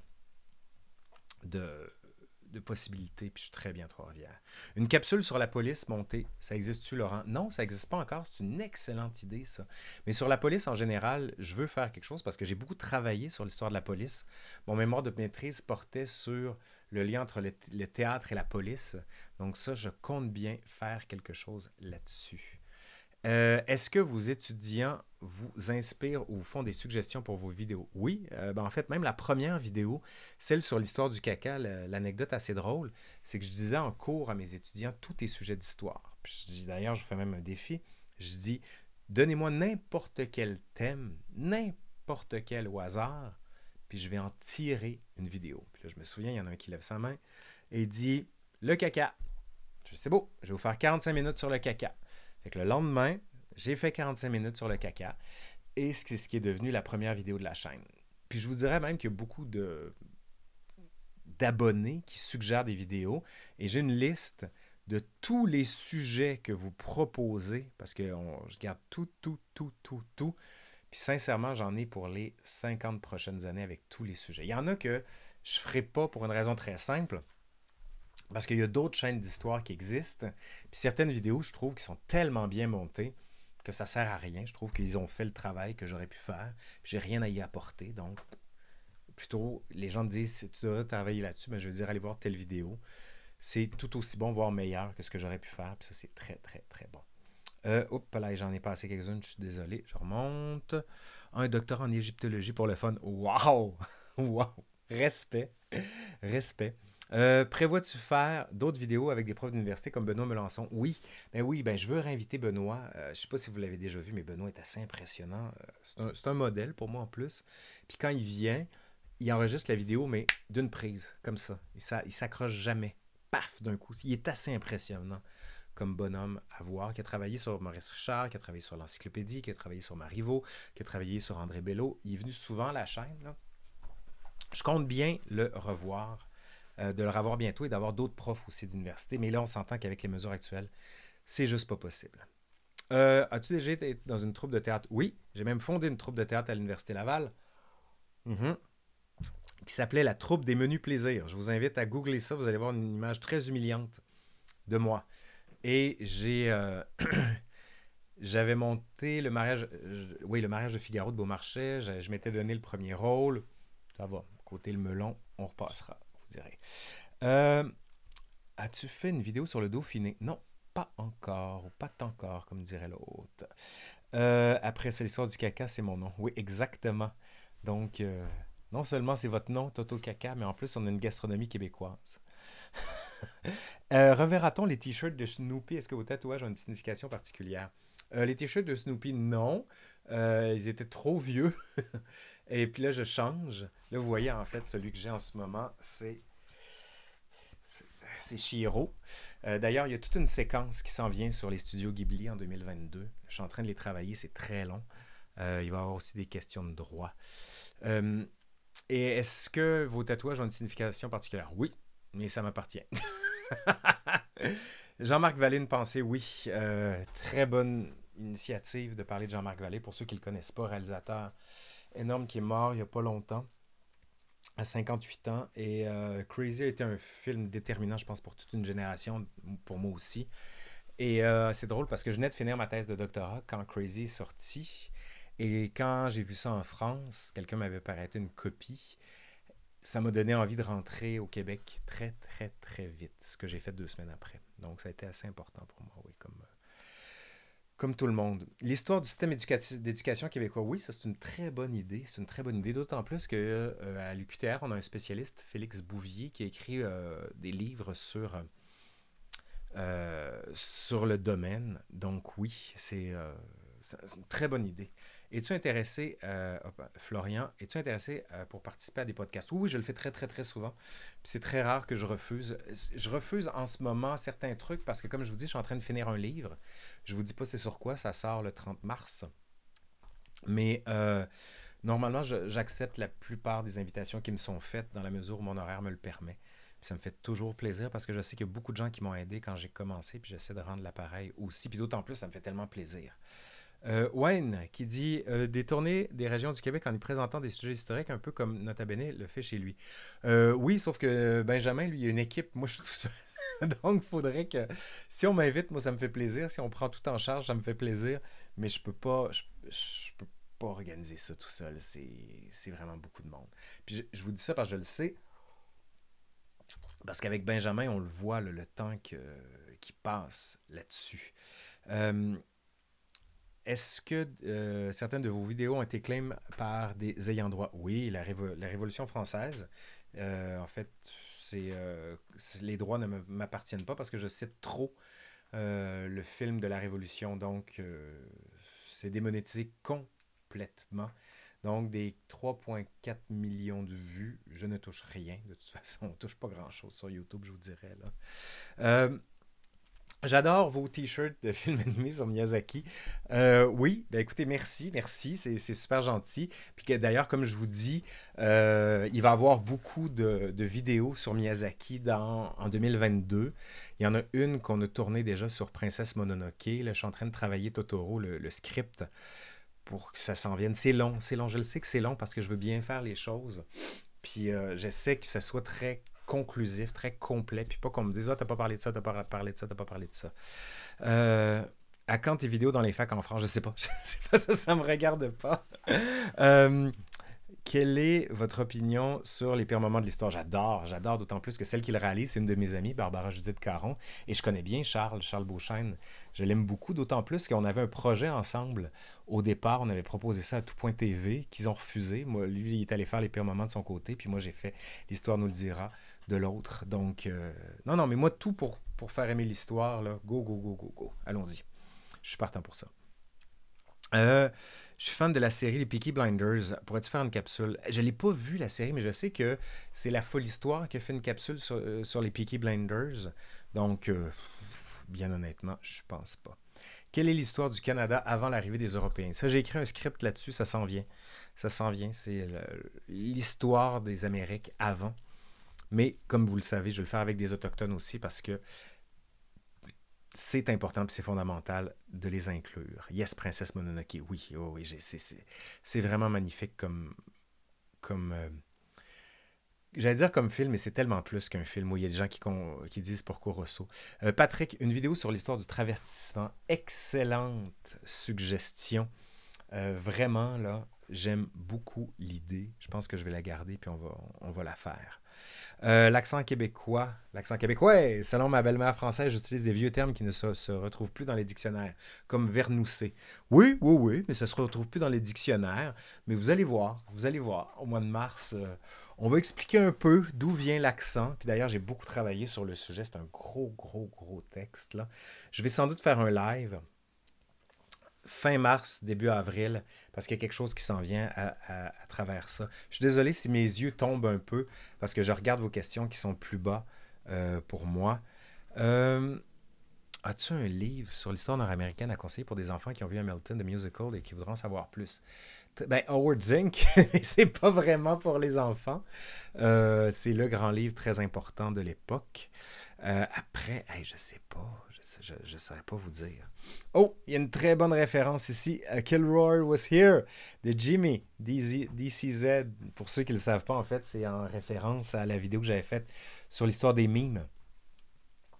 de, de possibilités, puis je suis très bien Trois-Rivières. Une capsule sur la police montée, ça existe-tu, Laurent? Non, ça n'existe pas encore. C'est une excellente idée, ça. Mais sur la police en général, je veux faire quelque chose parce que j'ai beaucoup travaillé sur l'histoire de la police. Mon mémoire de maîtrise portait sur le lien entre le, le théâtre et la police. Donc ça, je compte bien faire quelque chose là-dessus. Euh, est-ce que vos étudiants vous inspirent ou font des suggestions pour vos vidéos? Oui, euh, ben en fait, même la première vidéo, celle sur l'histoire du caca, l'anecdote assez drôle, c'est que je disais en cours à mes étudiants, tout est sujet d'histoire. D'ailleurs, je fais même un défi. Je dis, donnez-moi n'importe quel thème, n'importe quel au hasard, puis je vais en tirer une vidéo. Puis là, je me souviens, il y en a un qui lève sa main et dit, le caca. C'est beau, je vais vous faire 45 minutes sur le caca. Le lendemain, j'ai fait 45 minutes sur le caca et c'est ce qui est devenu la première vidéo de la chaîne. Puis je vous dirais même qu'il y a beaucoup d'abonnés qui suggèrent des vidéos et j'ai une liste de tous les sujets que vous proposez parce que je garde tout, tout, tout, tout, tout. Puis sincèrement, j'en ai pour les 50 prochaines années avec tous les sujets. Il y en a que je ne ferai pas pour une raison très simple. Parce qu'il y a d'autres chaînes d'histoire qui existent. Puis certaines vidéos, je trouve, qui sont tellement bien montées que ça sert à rien. Je trouve qu'ils ont fait le travail que j'aurais pu faire. Puis j'ai rien à y apporter. Donc, plutôt, les gens me disent, tu devrais travailler là-dessus, mais ben, je veux dire, aller voir telle vidéo. C'est tout aussi bon, voire meilleur que ce que j'aurais pu faire. Puis ça, c'est très, très, très bon. Euh, oups, là, j'en ai passé quelques-unes, je suis désolé. Je remonte. Un docteur en égyptologie pour le fun. Waouh! Waouh! Respect. Respect. Euh, prévois-tu faire d'autres vidéos avec des profs d'université comme Benoît Melançon? Oui, ben oui, ben je veux réinviter Benoît. Euh, je ne sais pas si vous l'avez déjà vu, mais Benoît est assez impressionnant. Euh, c'est un, modèle pour moi en plus. Puis quand il vient, il enregistre la vidéo, mais d'une prise, comme ça. Il ne s'accroche jamais. Paf, d'un coup. Il est assez impressionnant comme bonhomme à voir, qui a travaillé sur Maurice Richard, qui a travaillé sur l'encyclopédie, qui a travaillé sur Marivaux, qui a travaillé sur André Bello. Il est venu souvent à la chaîne. Je compte bien le revoir euh, de le revoir bientôt et d'avoir d'autres profs aussi d'université. Mais là, on s'entend qu'avec les mesures actuelles, c'est juste pas possible. Euh, as-tu déjà été dans une troupe de théâtre? Oui, j'ai même fondé une troupe de théâtre à l'Université Laval. Mhm. Qui s'appelait la troupe des menus plaisirs. Je vous invite à googler ça, vous allez voir une image très humiliante de moi. Et j'ai euh, j'avais monté le mariage oui, le mariage de Figaro de Beaumarchais, je, je m'étais donné le premier rôle. Ça va, côté le melon, on repassera dirais. Euh, as-tu fait une vidéo sur le Dauphiné? Non, pas encore, ou pas encore, comme dirait l'autre. Euh, après, c'est l'histoire du caca, c'est mon nom. Oui, exactement. Donc, euh, non seulement c'est votre nom, Toto Caca, mais en plus, on a une gastronomie québécoise. reverra-t-on les t-shirts de Snoopy? Est-ce que vos tatouages ont une signification particulière? Les t-shirts de Snoopy, non. ils étaient trop vieux. Et puis là, je change. Là, vous voyez, en fait, celui que j'ai en ce moment, c'est c'est Shiro. Euh, d'ailleurs, il y a toute une séquence qui s'en vient sur les studios Ghibli en 2022. Je suis en train de les travailler, c'est très long. Euh, il va y avoir aussi des questions de droit. Euh, et est-ce que vos tatouages ont une signification particulière? Oui, mais ça m'appartient. Jean-Marc Vallée, une pensée, oui. très bonne initiative de parler de Jean-Marc Vallée. Pour ceux qui ne le connaissent pas, réalisateur énorme qui est mort il n'y a pas longtemps, à 58 ans. Et euh, Crazy a été un film déterminant, je pense, pour toute une génération, pour moi aussi. Et euh, c'est drôle parce que je venais de finir ma thèse de doctorat quand Crazy est sorti. Et quand j'ai vu ça en France, quelqu'un m'avait paraît une copie. Ça m'a donné envie de rentrer au Québec très, très, très vite, ce que j'ai fait deux semaines après. Donc, ça a été assez important pour moi, oui, comme, comme tout le monde. L'histoire du système d'éducation québécois, oui, ça c'est une très bonne idée. C'est une très bonne idée, d'autant plus qu'à euh, l'UQTR, on a un spécialiste, Félix Bouvier, qui a écrit euh, des livres sur sur le domaine. Donc oui, c'est une très bonne idée. Es-tu intéressé, euh, Florian, es-tu intéressé euh, pour participer à des podcasts? Oui, je le fais très, très, très souvent. c'est très rare que je refuse. Je refuse en ce moment certains trucs parce que, comme je vous dis, je suis en train de finir un livre. Je vous dis pas c'est sur quoi, ça sort le 30 mars. Mais euh, normalement, j'accepte la plupart des invitations qui me sont faites dans la mesure où mon horaire me le permet. ça me fait toujours plaisir parce que je sais qu'il y a beaucoup de gens qui m'ont aidé quand j'ai commencé, puis j'essaie de rendre l'appareil aussi. Puis d'autant plus, ça me fait tellement plaisir. Euh, Wayne qui dit euh, des tournées des régions du Québec en y présentant des sujets historiques, un peu comme Nota Bene le fait chez lui. Euh, oui, sauf que Benjamin, lui, il a une équipe. Moi, je suis tout seul. Donc, faudrait que si on m'invite, moi, ça me fait plaisir. Si on prend tout en charge, ça me fait plaisir. Mais je peux pas, je, peux pas organiser ça tout seul. C'est vraiment beaucoup de monde. Puis je, vous dis ça parce que je le sais. Parce qu'avec Benjamin, on le voit, le temps qui passe là-dessus. Est-ce que euh, certaines de vos vidéos ont été claimées par des ayants droit? Oui, la, Révolution française. Euh, en fait, euh, c'est les droits ne m'appartiennent pas parce que je cite trop le film de la Révolution. Donc, c'est démonétisé complètement. Donc, des 3,4 millions de vues, je ne touche rien. De toute façon, on ne touche pas grand-chose sur YouTube, je vous dirais. Là. J'adore vos t-shirts de films animés sur Miyazaki. Euh, oui, ben écoutez, merci, merci, c'est super gentil. Puis d'ailleurs, comme je vous dis, euh, il va y avoir beaucoup de, vidéos sur Miyazaki dans, en 2022. Il y en a une qu'on a tournée déjà sur Princesse Mononoke. Là, je suis en train de travailler Totoro, le, script, pour que ça s'en vienne. C'est long, c'est long. Je le sais que c'est long parce que je veux bien faire les choses. Puis euh, j'essaie que ça soit très conclusif, très complet, puis pas qu'on me dise Ah, t'as pas parlé de ça, t'as pas parlé de ça, t'as pas parlé de ça. Euh, à quand tes vidéos dans les facs en France? Je sais pas. Je sais pas, ça, ça me regarde pas. Euh, quelle est votre opinion sur les pires moments de l'histoire? J'adore, j'adore d'autant plus que celle qui le réalise, c'est une de mes amies, Barbara Judith Caron. Et je connais bien Charles, Charles Beauchesne. Je l'aime beaucoup, d'autant plus qu'on avait un projet ensemble. Au départ, on avait proposé ça à Tout Point TV, qu'ils ont refusé. Moi, lui, il est allé faire les pires moments de son côté, puis moi, j'ai fait L'Histoire nous le dira de l'autre. Donc, euh, non, non, mais moi, tout pour, faire aimer l'histoire, là, go, go, go, go, go. Allons-y. Je suis partant pour ça. Euh, je suis fan de la série Les Peaky Blinders. Pourrais-tu faire une capsule? Je l'ai pas vu la série, mais je sais que c'est la folle histoire qui fait une capsule sur, euh, sur les Peaky Blinders. Donc, bien honnêtement, je pense pas. Quelle est l'histoire du Canada avant l'arrivée des Européens? Ça, j'ai écrit un script là-dessus, ça s'en vient. Ça s'en vient. C'est l'histoire des Amériques avant mais comme vous le savez, je vais le faire avec des Autochtones aussi parce que c'est important et c'est fondamental de les inclure. Yes, Princesse Mononoke, oui, oui, c'est vraiment magnifique comme... comme euh, J'allais dire comme film, mais c'est tellement plus qu'un film où il y a des gens qui, disent pourquoi Rousseau. Euh, Patrick, une vidéo sur l'histoire du travertissement. Excellente suggestion. Euh, vraiment, là, j'aime beaucoup l'idée. Je pense que je vais la garder puis on va, on va la faire. Euh, l'accent québécois. L'accent québécois, selon ma belle-mère française, j'utilise des vieux termes qui ne se, retrouvent plus dans les dictionnaires, comme vernousser. Oui, oui, oui, mais ça ne se retrouve plus dans les dictionnaires. Mais vous allez voir, vous allez voir, au mois de mars, euh, on va expliquer un peu d'où vient l'accent. Puis d'ailleurs, j'ai beaucoup travaillé sur le sujet. C'est un gros, gros, gros texte. Je vais sans doute faire un live fin mars, début avril, parce qu'il y a quelque chose qui s'en vient à, travers ça. Je suis désolé si mes yeux tombent un peu, parce que je regarde vos questions qui sont plus bas euh, pour moi. Euh, as-tu un livre sur l'histoire nord-américaine à conseiller pour des enfants qui ont vu Hamilton, de musical, et qui voudront en savoir plus? Ben, Howard Zink, c'est pas vraiment pour les enfants. Euh, c'est le grand livre très important de l'époque. après, hey, je sais pas je ne saurais pas vous dire. Oh, il y a une très bonne référence ici. A Kilroy was here de Jimmy DCZ. Pour ceux qui ne le savent pas, en fait, c'est en référence à la vidéo que j'avais faite sur l'histoire des mimes.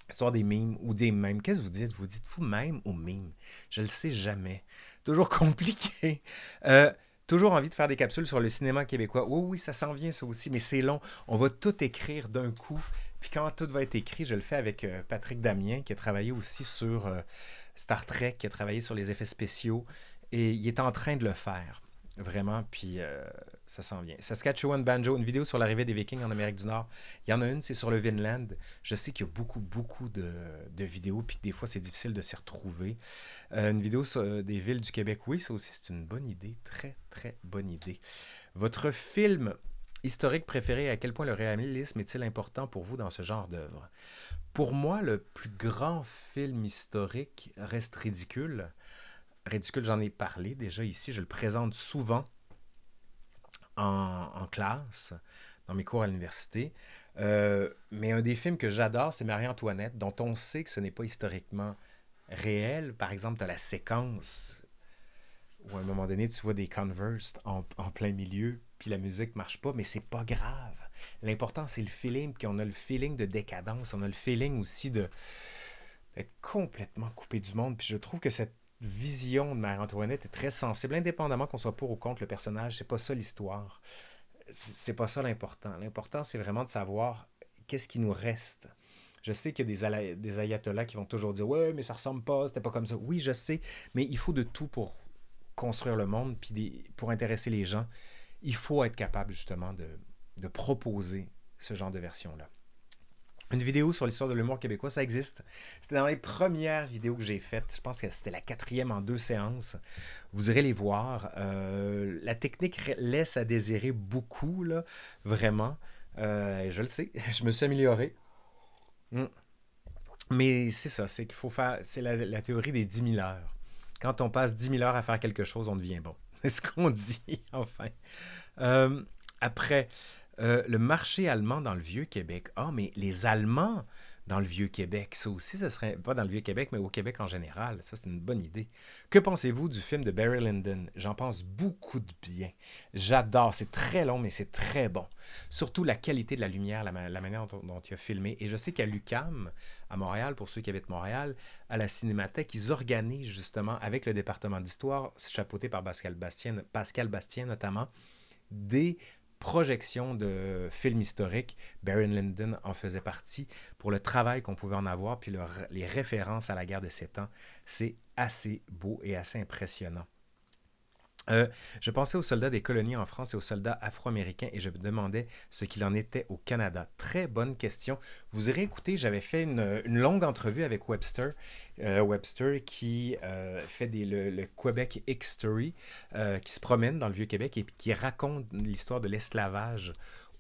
Histoire des mimes ou des mèmes. Qu'est-ce que vous dites? Vous dites-vous mème ou mime Je le sais jamais. Toujours compliqué. Euh, toujours envie de faire des capsules sur le cinéma québécois. Oui, oui, ça s'en vient, ça aussi, mais c'est long. On va tout écrire d'un coup. Puis quand tout va être écrit, je le fais avec euh, Patrick Damien, qui a travaillé aussi sur euh, Star Trek, qui a travaillé sur les effets spéciaux. Et il est en train de le faire, vraiment. Puis euh, ça s'en vient. Saskatchewan Banjo, une vidéo sur l'arrivée des Vikings en Amérique du Nord. Il y en a une, c'est sur le Vinland. Je sais qu'il y a beaucoup, beaucoup de, vidéos, puis des fois, c'est difficile de s'y retrouver. Une vidéo sur des villes du Québec, oui, ça aussi, c'est une bonne idée. Très, très bonne idée. Votre film historique préféré, à quel point le réalisme est-il important pour vous dans ce genre d'œuvre? Pour moi, le plus grand film historique reste Ridicule. Ridicule, j'en ai parlé déjà ici, je le présente souvent en, classe, dans mes cours à l'université. Euh, mais un des films que j'adore, c'est Marie-Antoinette, dont on sait que ce n'est pas historiquement réel. Par exemple, tu as la séquence où à un moment donné, tu vois des Converse en, plein milieu, puis la musique marche pas, mais c'est pas grave. L'important, c'est le feeling, puis on a le feeling de décadence, on a le feeling aussi de d'être complètement coupé du monde. Puis je trouve que cette vision de Marie-Antoinette est très sensible, indépendamment qu'on soit pour ou contre le personnage. C'est pas ça l'histoire. C'est pas ça l'important. L'important, c'est vraiment de savoir qu'est-ce qui nous reste. Je sais qu'il y a des, des ayatollahs qui vont toujours dire Ouais, mais ça ressemble pas, c'était pas comme ça. Oui, je sais, mais il faut de tout pour construire le monde, puis pour intéresser les gens. Il faut être capable justement de, proposer ce genre de version-là une vidéo sur l'histoire de l'humour québécois, ça existe. C'était dans les premières vidéos que j'ai faites. Je pense que c'était la quatrième en deux séances. Vous irez les voir. Euh, la technique laisse à désirer beaucoup, là, vraiment. Euh, je le sais, je me suis amélioré. Hmm. Mais c'est ça, c'est qu'il faut faire. C'est la, théorie des 10 000 heures. Quand on passe 10 000 heures à faire quelque chose, on devient bon. C'est ce qu'on dit, enfin. Euh, après, euh, le marché allemand dans le Vieux-Québec. Ah, mais les Allemands dans le Vieux-Québec, ça aussi, ce serait pas dans le Vieux-Québec, mais au Québec en général. Ça, c'est une bonne idée. Que pensez-vous du film de Barry Lyndon? J'en pense beaucoup de bien. J'adore. C'est très long, mais c'est très bon. Surtout la qualité de la lumière, la, manière dont, dont, il a filmé. Et je sais qu'à l'UCAM, à Montréal, pour ceux qui habitent Montréal, à la Cinémathèque, ils organisent justement, avec le département d'histoire, chapeauté par Pascal Bastien, Pascal Bastien notamment, des projection de films historiques, Baron Lyndon en faisait partie, pour le travail qu'on pouvait en avoir, puis les références à la guerre de Sept Ans. C'est assez beau et assez impressionnant. Euh, je pensais aux soldats des colonies en France et aux soldats afro-américains et je me demandais ce qu'il en était au Canada. Très bonne question. Vous aurez écouté, j'avais fait une, longue entrevue avec Webster, euh, Webster qui euh, fait des, le, Québec History, qui se promène dans le Vieux-Québec et qui raconte l'histoire de l'esclavage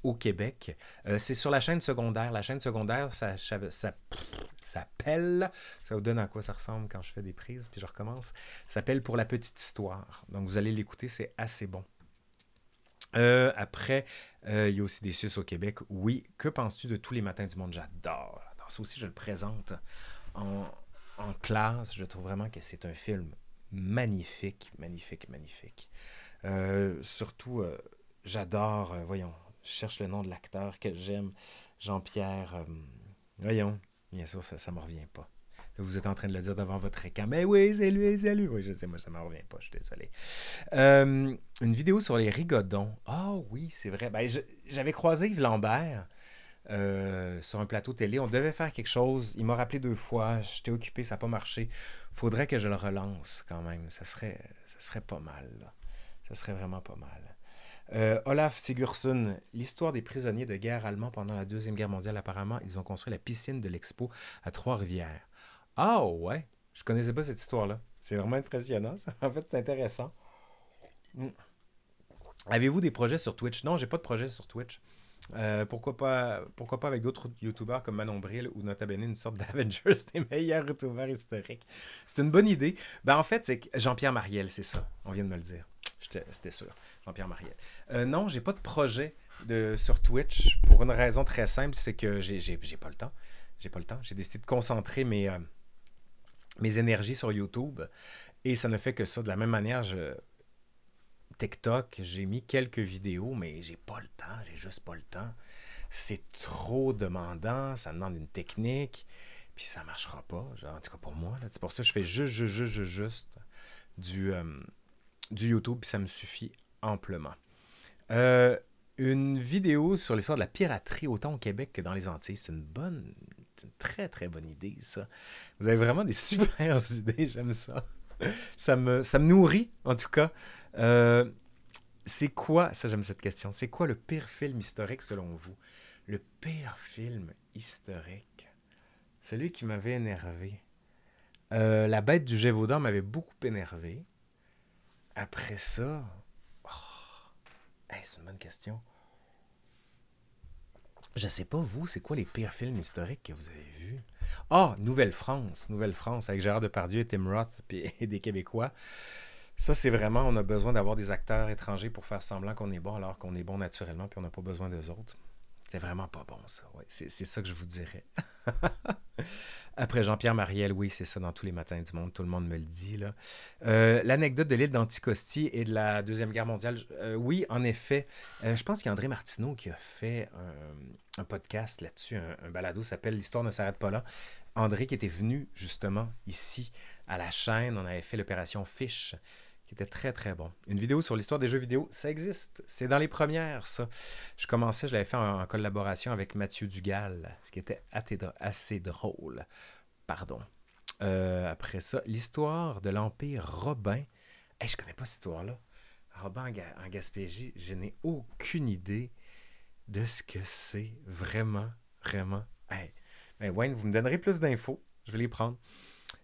au Québec. Euh, c'est sur la chaîne secondaire. La chaîne secondaire, ça, ça, ça s'appelle, ça vous donne à quoi ça ressemble quand je fais des prises, puis je recommence, ça s'appelle Pour la petite histoire. Donc vous allez l'écouter, c'est assez bon. Euh, après, euh, il y a aussi des Suisses au Québec. Oui, que penses-tu de Tous les matins du monde? J'adore. Ça aussi, je le présente en, en classe. Je trouve vraiment que c'est un film magnifique, magnifique, magnifique. surtout, j'adore, voyons, je cherche le nom de l'acteur que j'aime. Jean-Pierre. Euh, voyons. Bien sûr, ça ne me revient pas. Vous êtes en train de le dire devant votre écran. Mais oui, c'est lui, c'est lui. Oui, je sais, moi, ça ne me revient pas. Je suis désolé. Euh, une vidéo sur les rigodons. Ah oui, c'est vrai. Ben, J'avais croisé Yves Lambert euh, sur un plateau télé. On devait faire quelque chose. Il m'a rappelé deux fois. J'étais occupé, ça n'a pas marché. Faudrait que je le relance quand même. Ça serait, ça serait pas mal. Ça serait vraiment pas mal. Euh, Olaf Sigurdsson, l'histoire des prisonniers de guerre allemands pendant la Deuxième Guerre mondiale, apparemment, ils ont construit la piscine de l'Expo à Trois-Rivières. Ah ouais, je connaissais pas cette histoire-là. C'est vraiment impressionnant, En fait, c'est intéressant. Hmm. Avez-vous des projets sur Twitch? Non, j'ai pas de projet sur Twitch. Euh, pourquoi, pas, pourquoi pas avec d'autres youtubeurs comme Manon Bril ou Nota Bene, une sorte d'Avengers des meilleurs youtubeurs historiques? C'est une bonne idée. Ben, en fait, c'est Jean-Pierre Mariel, c'est ça. On vient de me le dire. C'était sûr. Jean-Pierre Mariel. Euh, non, j'ai pas de projet sur Twitch pour une raison très simple, c'est que j'ai pas le temps. J'ai pas le temps. J'ai décidé de concentrer mes, euh, mes énergies sur YouTube. Et ça ne fait que ça. De la même manière, je, TikTok, j'ai mis quelques vidéos, mais j'ai pas le temps. J'ai juste pas le temps. C'est trop demandant. Ça demande une technique. Puis ça marchera pas. en tout cas pour moi. C'est pour ça que je fais juste, juste, juste, juste du. Euh, du YouTube, ça me suffit amplement. Euh, une vidéo sur l'histoire de la piraterie autant au Québec que dans les Antilles, c'est une bonne, une très très bonne idée ça. Vous avez vraiment des super idées, j'aime ça. Ça me, ça me nourrit en tout cas. Euh, C'est quoi, ça j'aime cette question, c'est quoi le pire film historique selon vous? Le pire film historique? Celui qui m'avait énervé. Euh, la bête du Gévaudan m'avait beaucoup énervé. Après ça. Oh, c'est une bonne question. Je sais pas, vous, c'est quoi les pires films historiques que vous avez vus? Ah, Nouvelle-France. Nouvelle-France avec Gérard Depardieu et Tim Roth et des Québécois. Ça, c'est vraiment, on a besoin d'avoir des acteurs étrangers pour faire semblant qu'on est bon alors qu'on est bon naturellement puis on n'a pas besoin d'eux autres. C'est vraiment pas bon, ça. C'est, ça que je vous dirais. Après Jean-Pierre Mariel, oui, c'est ça dans tous les matins du monde, tout le monde me le dit. Euh, l'anecdote de l'île d'Anticosti et de la Deuxième Guerre mondiale, euh, oui, en effet. Euh, je pense qu'il y a André Martineau qui a fait un, podcast là-dessus, un, un balado s'appelle L'histoire ne s'arrête pas là. André qui était venu justement ici à la chaîne, on avait fait l'opération Fish qui était très très bon. Une vidéo sur l'histoire des jeux vidéo, ça existe. C'est dans les premières, ça. Je commençais, je l'avais fait en, collaboration avec Mathieu Dugal, ce qui était assez drôle. Pardon. Euh, après ça, l'histoire de l'Empire Robin. Hey, je connais pas cette histoire-là. Robin en, Gaspésie, je n'ai aucune idée de ce que c'est vraiment, vraiment. Hey. Ben Wayne, vous me donnerez plus d'infos. Je vais les prendre.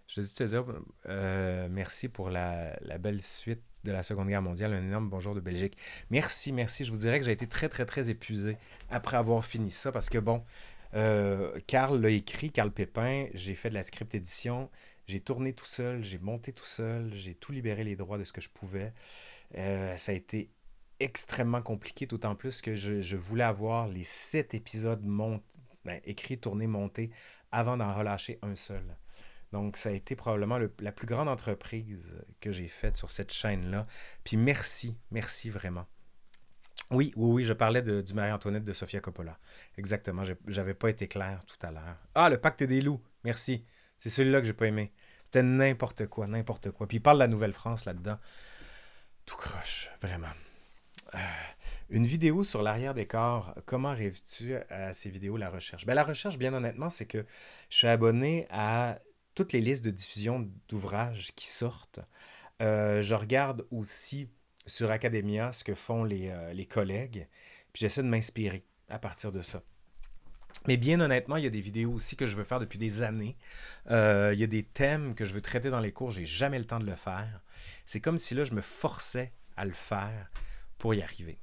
Je veux te dire euh, merci pour la, belle suite de la Seconde Guerre mondiale. Un énorme bonjour de Belgique. Merci, merci. Je vous dirais que j'ai été très, très, très épuisé après avoir fini ça parce que, bon, euh, Carl l'a écrit, Carl Pépin. J'ai fait de la script édition. J'ai tourné tout seul, j'ai monté tout seul, j'ai tout libéré les droits de ce que je pouvais. Euh, ça a été extrêmement compliqué, d'autant plus que je, voulais avoir les sept épisodes ben, écrits, tournés, montés avant d'en relâcher un seul. Donc, ça a été probablement la plus grande entreprise que j'ai faite sur cette chaîne-là. Puis merci, merci vraiment. Oui, oui, oui, je parlais de, du Marie-Antoinette de Sofia Coppola. Exactement, j'avais pas été clair tout à l'heure. Ah, le pacte des loups, merci. C'est celui-là que j'ai pas aimé. C'était n'importe quoi, n'importe quoi. Puis il parle de la Nouvelle-France là-dedans. Tout croche, vraiment. Euh, une vidéo sur l'arrière des corps, comment rêves-tu à ces vidéos, la recherche? Ben, la recherche, bien honnêtement, c'est que je suis abonné à toutes les listes de diffusion d'ouvrages qui sortent. Euh, je regarde aussi sur Academia ce que font les, euh, les collègues, puis j'essaie de m'inspirer à partir de ça. Mais bien honnêtement, il y a des vidéos aussi que je veux faire depuis des années. Euh, il y a des thèmes que je veux traiter dans les cours, j'ai jamais le temps de le faire. C'est comme si là, je me forçais à le faire pour y arriver.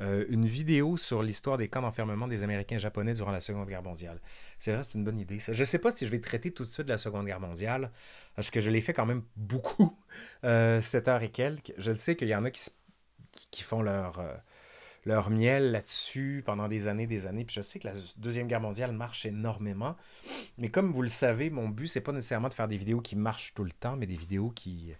Euh, une vidéo sur l'histoire des camps d'enfermement des Américains japonais durant la Seconde Guerre mondiale. C'est vrai, c'est une bonne idée. Je ne sais pas si je vais traiter tout de suite de la Seconde Guerre mondiale, parce que je l'ai fait quand même beaucoup, euh, 7 heures et quelques. Je sais qu'il y en a qui, qui, font leur, euh, leur miel là-dessus pendant des années, des années. Puis je sais que la Deuxième Guerre mondiale marche énormément. Mais comme vous le savez, mon but, c'est pas nécessairement de faire des vidéos qui marchent tout le temps, mais des vidéos qui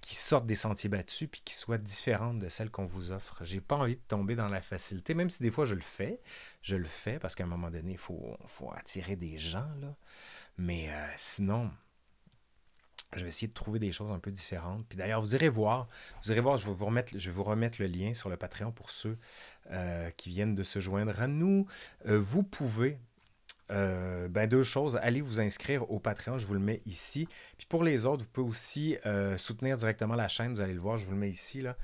qui sortent des sentiers battus puis qui soient différentes de celles qu'on vous offre. J'ai pas envie de tomber dans la facilité, même si des fois je le fais. Je le fais parce qu'à un moment donné, il faut, attirer des gens. Là. Mais euh, sinon, je vais essayer de trouver des choses un peu différentes. Puis d'ailleurs, vous irez voir. Vous irez voir, je vais vous remettre, je vais vous remettre le lien sur le Patreon pour ceux euh, qui viennent de se joindre à nous. Euh, vous pouvez euh, ben deux choses. Allez vous inscrire au Patreon, je vous le mets ici. Puis pour les autres, vous pouvez aussi euh, soutenir directement la chaîne. Vous allez le voir, je vous le mets ici. Là.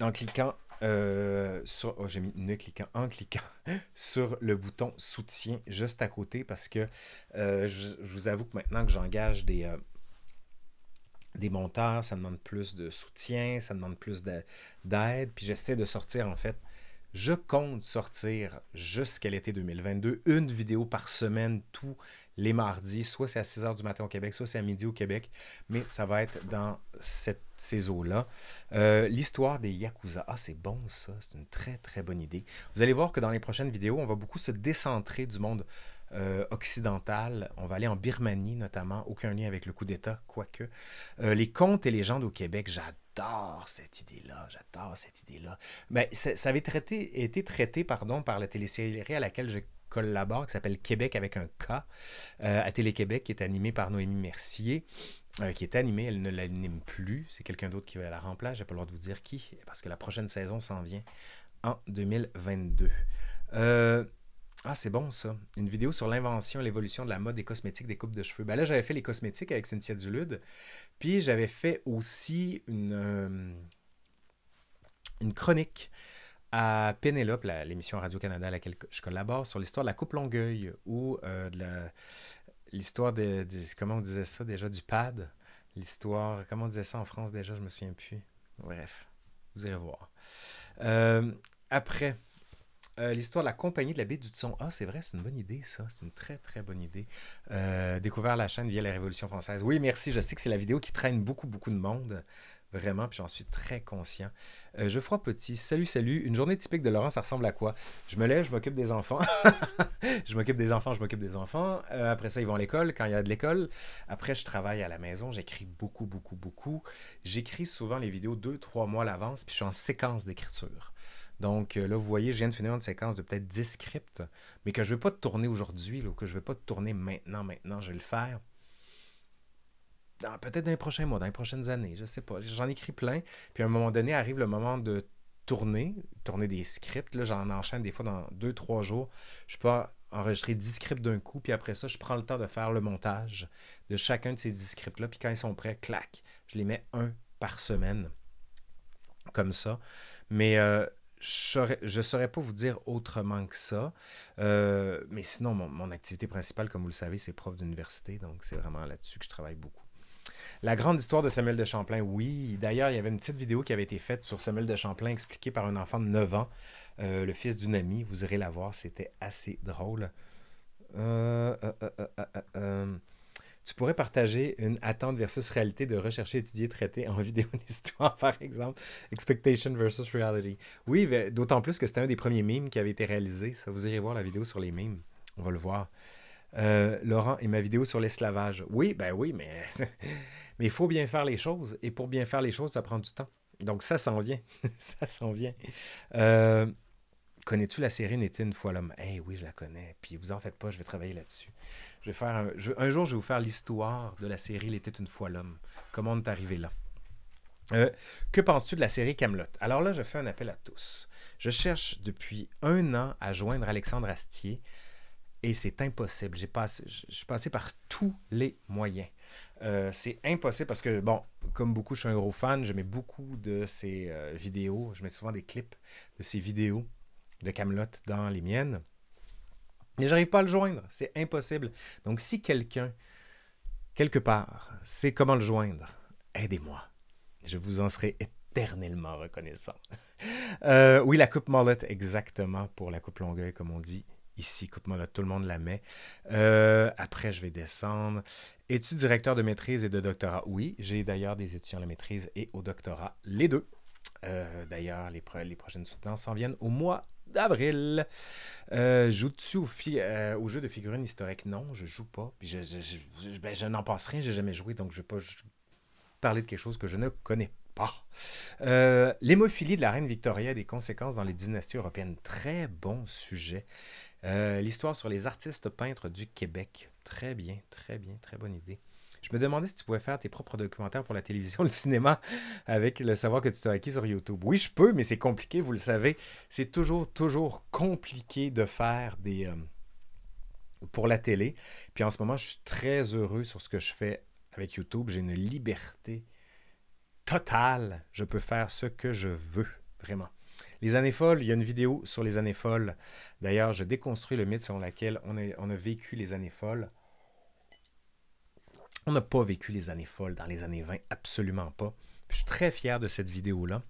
En cliquant euh, sur. Oh, j'ai mis ne cliquant, en cliquant sur le bouton soutien juste à côté parce que je, vous avoue que maintenant que j'engage des des monteurs, ça demande plus de soutien, ça demande plus d'aide, puis j'essaie de sortir en fait je compte sortir jusqu'à l'été 2022 une vidéo par semaine tous les mardis. Soit c'est à 6 h du matin au Québec, soit c'est à midi au Québec. Mais ça va être dans cette, ces eaux-là. Euh, l'histoire des Yakuza. Ah, c'est bon ça. C'est une très très bonne idée. Vous allez voir que dans les prochaines vidéos, on va beaucoup se décentrer du monde euh, occidental. On va aller en Birmanie notamment. Aucun lien avec le coup d'État, quoique. Euh, les contes et légendes au Québec, j'adore j'adore cette idée-là, j'adore cette idée-là. Mais ça, avait été traité pardon, par la télésérie à laquelle je collabore, qui s'appelle Québec avec un K, euh, à Télé-Québec, qui est animée par Noémie Mercier, euh, qui est animée, elle ne l'anime plus, c'est quelqu'un d'autre qui va la remplacer, j'ai pas le droit de vous dire qui, parce que la prochaine saison s'en vient en 2022. Euh, ah, c'est bon ça. Une vidéo sur l'invention l'évolution de la mode des cosmétiques, des coupes de cheveux. Ben là, j'avais fait les cosmétiques avec Cynthia Dulude. Puis j'avais fait aussi une, euh, une chronique à Pénélope, l'émission Radio-Canada à laquelle je collabore, sur l'histoire de la coupe Longueuil ou euh, de l'histoire de, Comment on disait ça déjà Du pad? L'histoire. Comment on disait ça en France déjà Je me souviens plus. Bref, vous allez voir. Euh, après, euh, l'histoire de la compagnie de la baie du Son. Ah, c'est vrai, c'est une bonne idée, ça. C'est une très, très bonne idée. découvert la chaîne via la Révolution française. Oui, merci. Je sais que c'est la vidéo qui traîne beaucoup, beaucoup de monde. Vraiment, puis j'en suis très conscient. Euh, Geoffroy Petit, salut, salut. Une journée typique de Laurent, ça ressemble à quoi? Je me lève, je m'occupe des enfants. je m'occupe des enfants, je m'occupe des enfants. Euh, après ça, ils vont à l'école quand il y a de l'école. Après, je travaille à la maison. J'écris beaucoup, beaucoup, beaucoup. J'écris souvent les vidéos deux, trois mois à l'avance, puis je suis en séquence d'écriture. Donc euh, là, vous voyez, je viens de finir une séquence de peut-être 10 scripts, mais que je ne vais pas tourner aujourd'hui, que je ne vais pas tourner maintenant, maintenant, je vais le faire peut-être dans les prochains mois, dans les prochaines années, je sais pas. J'en écris plein. Puis à un moment donné, arrive le moment de tourner, tourner des scripts. Là, j'en enchaîne des fois dans deux, trois jours. Je peux enregistrer 10 scripts d'un coup, puis après ça, je prends le temps de faire le montage de chacun de ces 10 scripts-là. Puis quand ils sont prêts, clac, je les mets un par semaine. Comme ça. Mais euh, je ne saurais pas vous dire autrement que ça. Euh, mais sinon, mon, activité principale, comme vous le savez, c'est prof d'université. Donc, c'est vraiment là-dessus que je travaille beaucoup. La grande histoire de Samuel de Champlain, oui. D'ailleurs, il y avait une petite vidéo qui avait été faite sur Samuel de Champlain, expliquée par un enfant de 9 ans, euh, le fils d'une amie. Vous irez la voir, c'était assez drôle. Euh, euh, tu pourrais partager une attente versus réalité de rechercher, étudier, traiter en vidéo d'histoire, par exemple. Expectation versus reality. Oui, d'autant plus que c'était un des premiers mimes qui avait été réalisé. Ça, vous irez voir la vidéo sur les mimes. On va le voir. Laurent, et ma vidéo sur l'esclavage. Oui, ben oui, mais Mais il faut bien faire les choses. Et pour bien faire les choses, ça prend du temps. Donc ça s'en vient. ça s'en vient. Euh, connais-tu la série N'était une fois l'homme? Eh oui, je la connais. Puis vous en faites pas, je vais travailler là-dessus. Un, jour, je vais vous faire l'histoire de la série L'était une fois l'homme. Comment on est arrivé là? Euh, que penses-tu de la série Camelot? Alors là, je fais un appel à tous. Je cherche depuis un an à joindre Alexandre Astier et c'est impossible. Je suis passé par tous les moyens. Euh, c'est impossible parce que, bon, comme beaucoup, je suis un gros fan. Je mets beaucoup de ses euh, vidéos. Je mets souvent des clips de ses vidéos de Camelot dans les miennes. Mais j'arrive pas à le joindre. C'est impossible. Donc, si quelqu'un, quelque part, sait comment le joindre, aidez-moi. Je vous en serai éternellement reconnaissant. Euh, oui, la coupe Mollet, exactement, pour la coupe Longueuil, comme on dit ici, coupe-moi tout le monde la met. Euh, après, je vais descendre. Es-tu directeur de maîtrise et de doctorat? Oui, j'ai d'ailleurs des étudiants à la maîtrise et au doctorat, les deux. Euh, d'ailleurs, les, les, prochaines soutenances s'en viennent au mois d'avril. Euh, Joues-tu au, au, jeu de figurines historiques? Non, je joue pas. Puis je, je, ben, je n'en pense rien, j'ai jamais joué, donc je ne vais pas parler de quelque chose que je ne connais pas. L'hémophilie de la reine Victoria et des conséquences dans les dynasties européennes. Très bon sujet. Euh, l'histoire sur les artistes peintres du Québec. Très bien, très bien, très bonne idée. Je me demandais si tu pouvais faire tes propres documentaires pour la télévision, le cinéma, avec le savoir que tu t'as acquis sur YouTube. Oui, je peux, mais c'est compliqué, vous le savez. C'est toujours, toujours compliqué de faire des... Euh, pour la télé. Puis en ce moment, je suis très heureux sur ce que je fais avec YouTube. J'ai une liberté totale. Je peux faire ce que je veux, vraiment. Les années folles, il y a une vidéo sur les années folles. D'ailleurs, je déconstruis le mythe selon lequel on a vécu les années folles. On n'a pas vécu les années folles dans les années 20, absolument pas. je suis très fier de cette vidéo-là.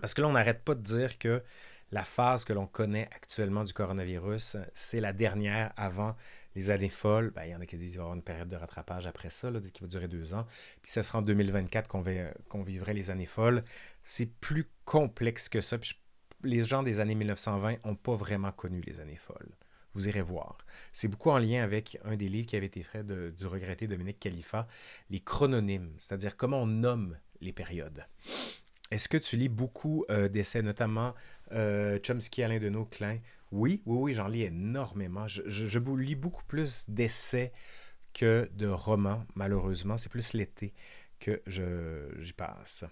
Parce que là, on n'arrête pas de dire que la phase que l'on connaît actuellement du coronavirus, c'est la dernière avant les années folles, ben, il y en a qui disent qu'il va y avoir une période de rattrapage après ça, qui va durer deux ans. Puis ça sera en 2024 qu'on vivrait les années folles. C'est plus complexe que ça. les gens des années 1920 n'ont pas vraiment connu les années folles. Vous irez voir. C'est beaucoup en lien avec un des livres qui avait été fait du regretté Dominique Khalifa, les chrononymes, c'est-à-dire comment on nomme les périodes. Est-ce que tu lis beaucoup euh, d'essais, notamment euh, Chomsky, Alain Deneau, Klein? Oui, oui, oui, j'en lis énormément. Je, je, lis beaucoup plus d'essais que de romans, malheureusement. C'est plus l'été que j'y passe.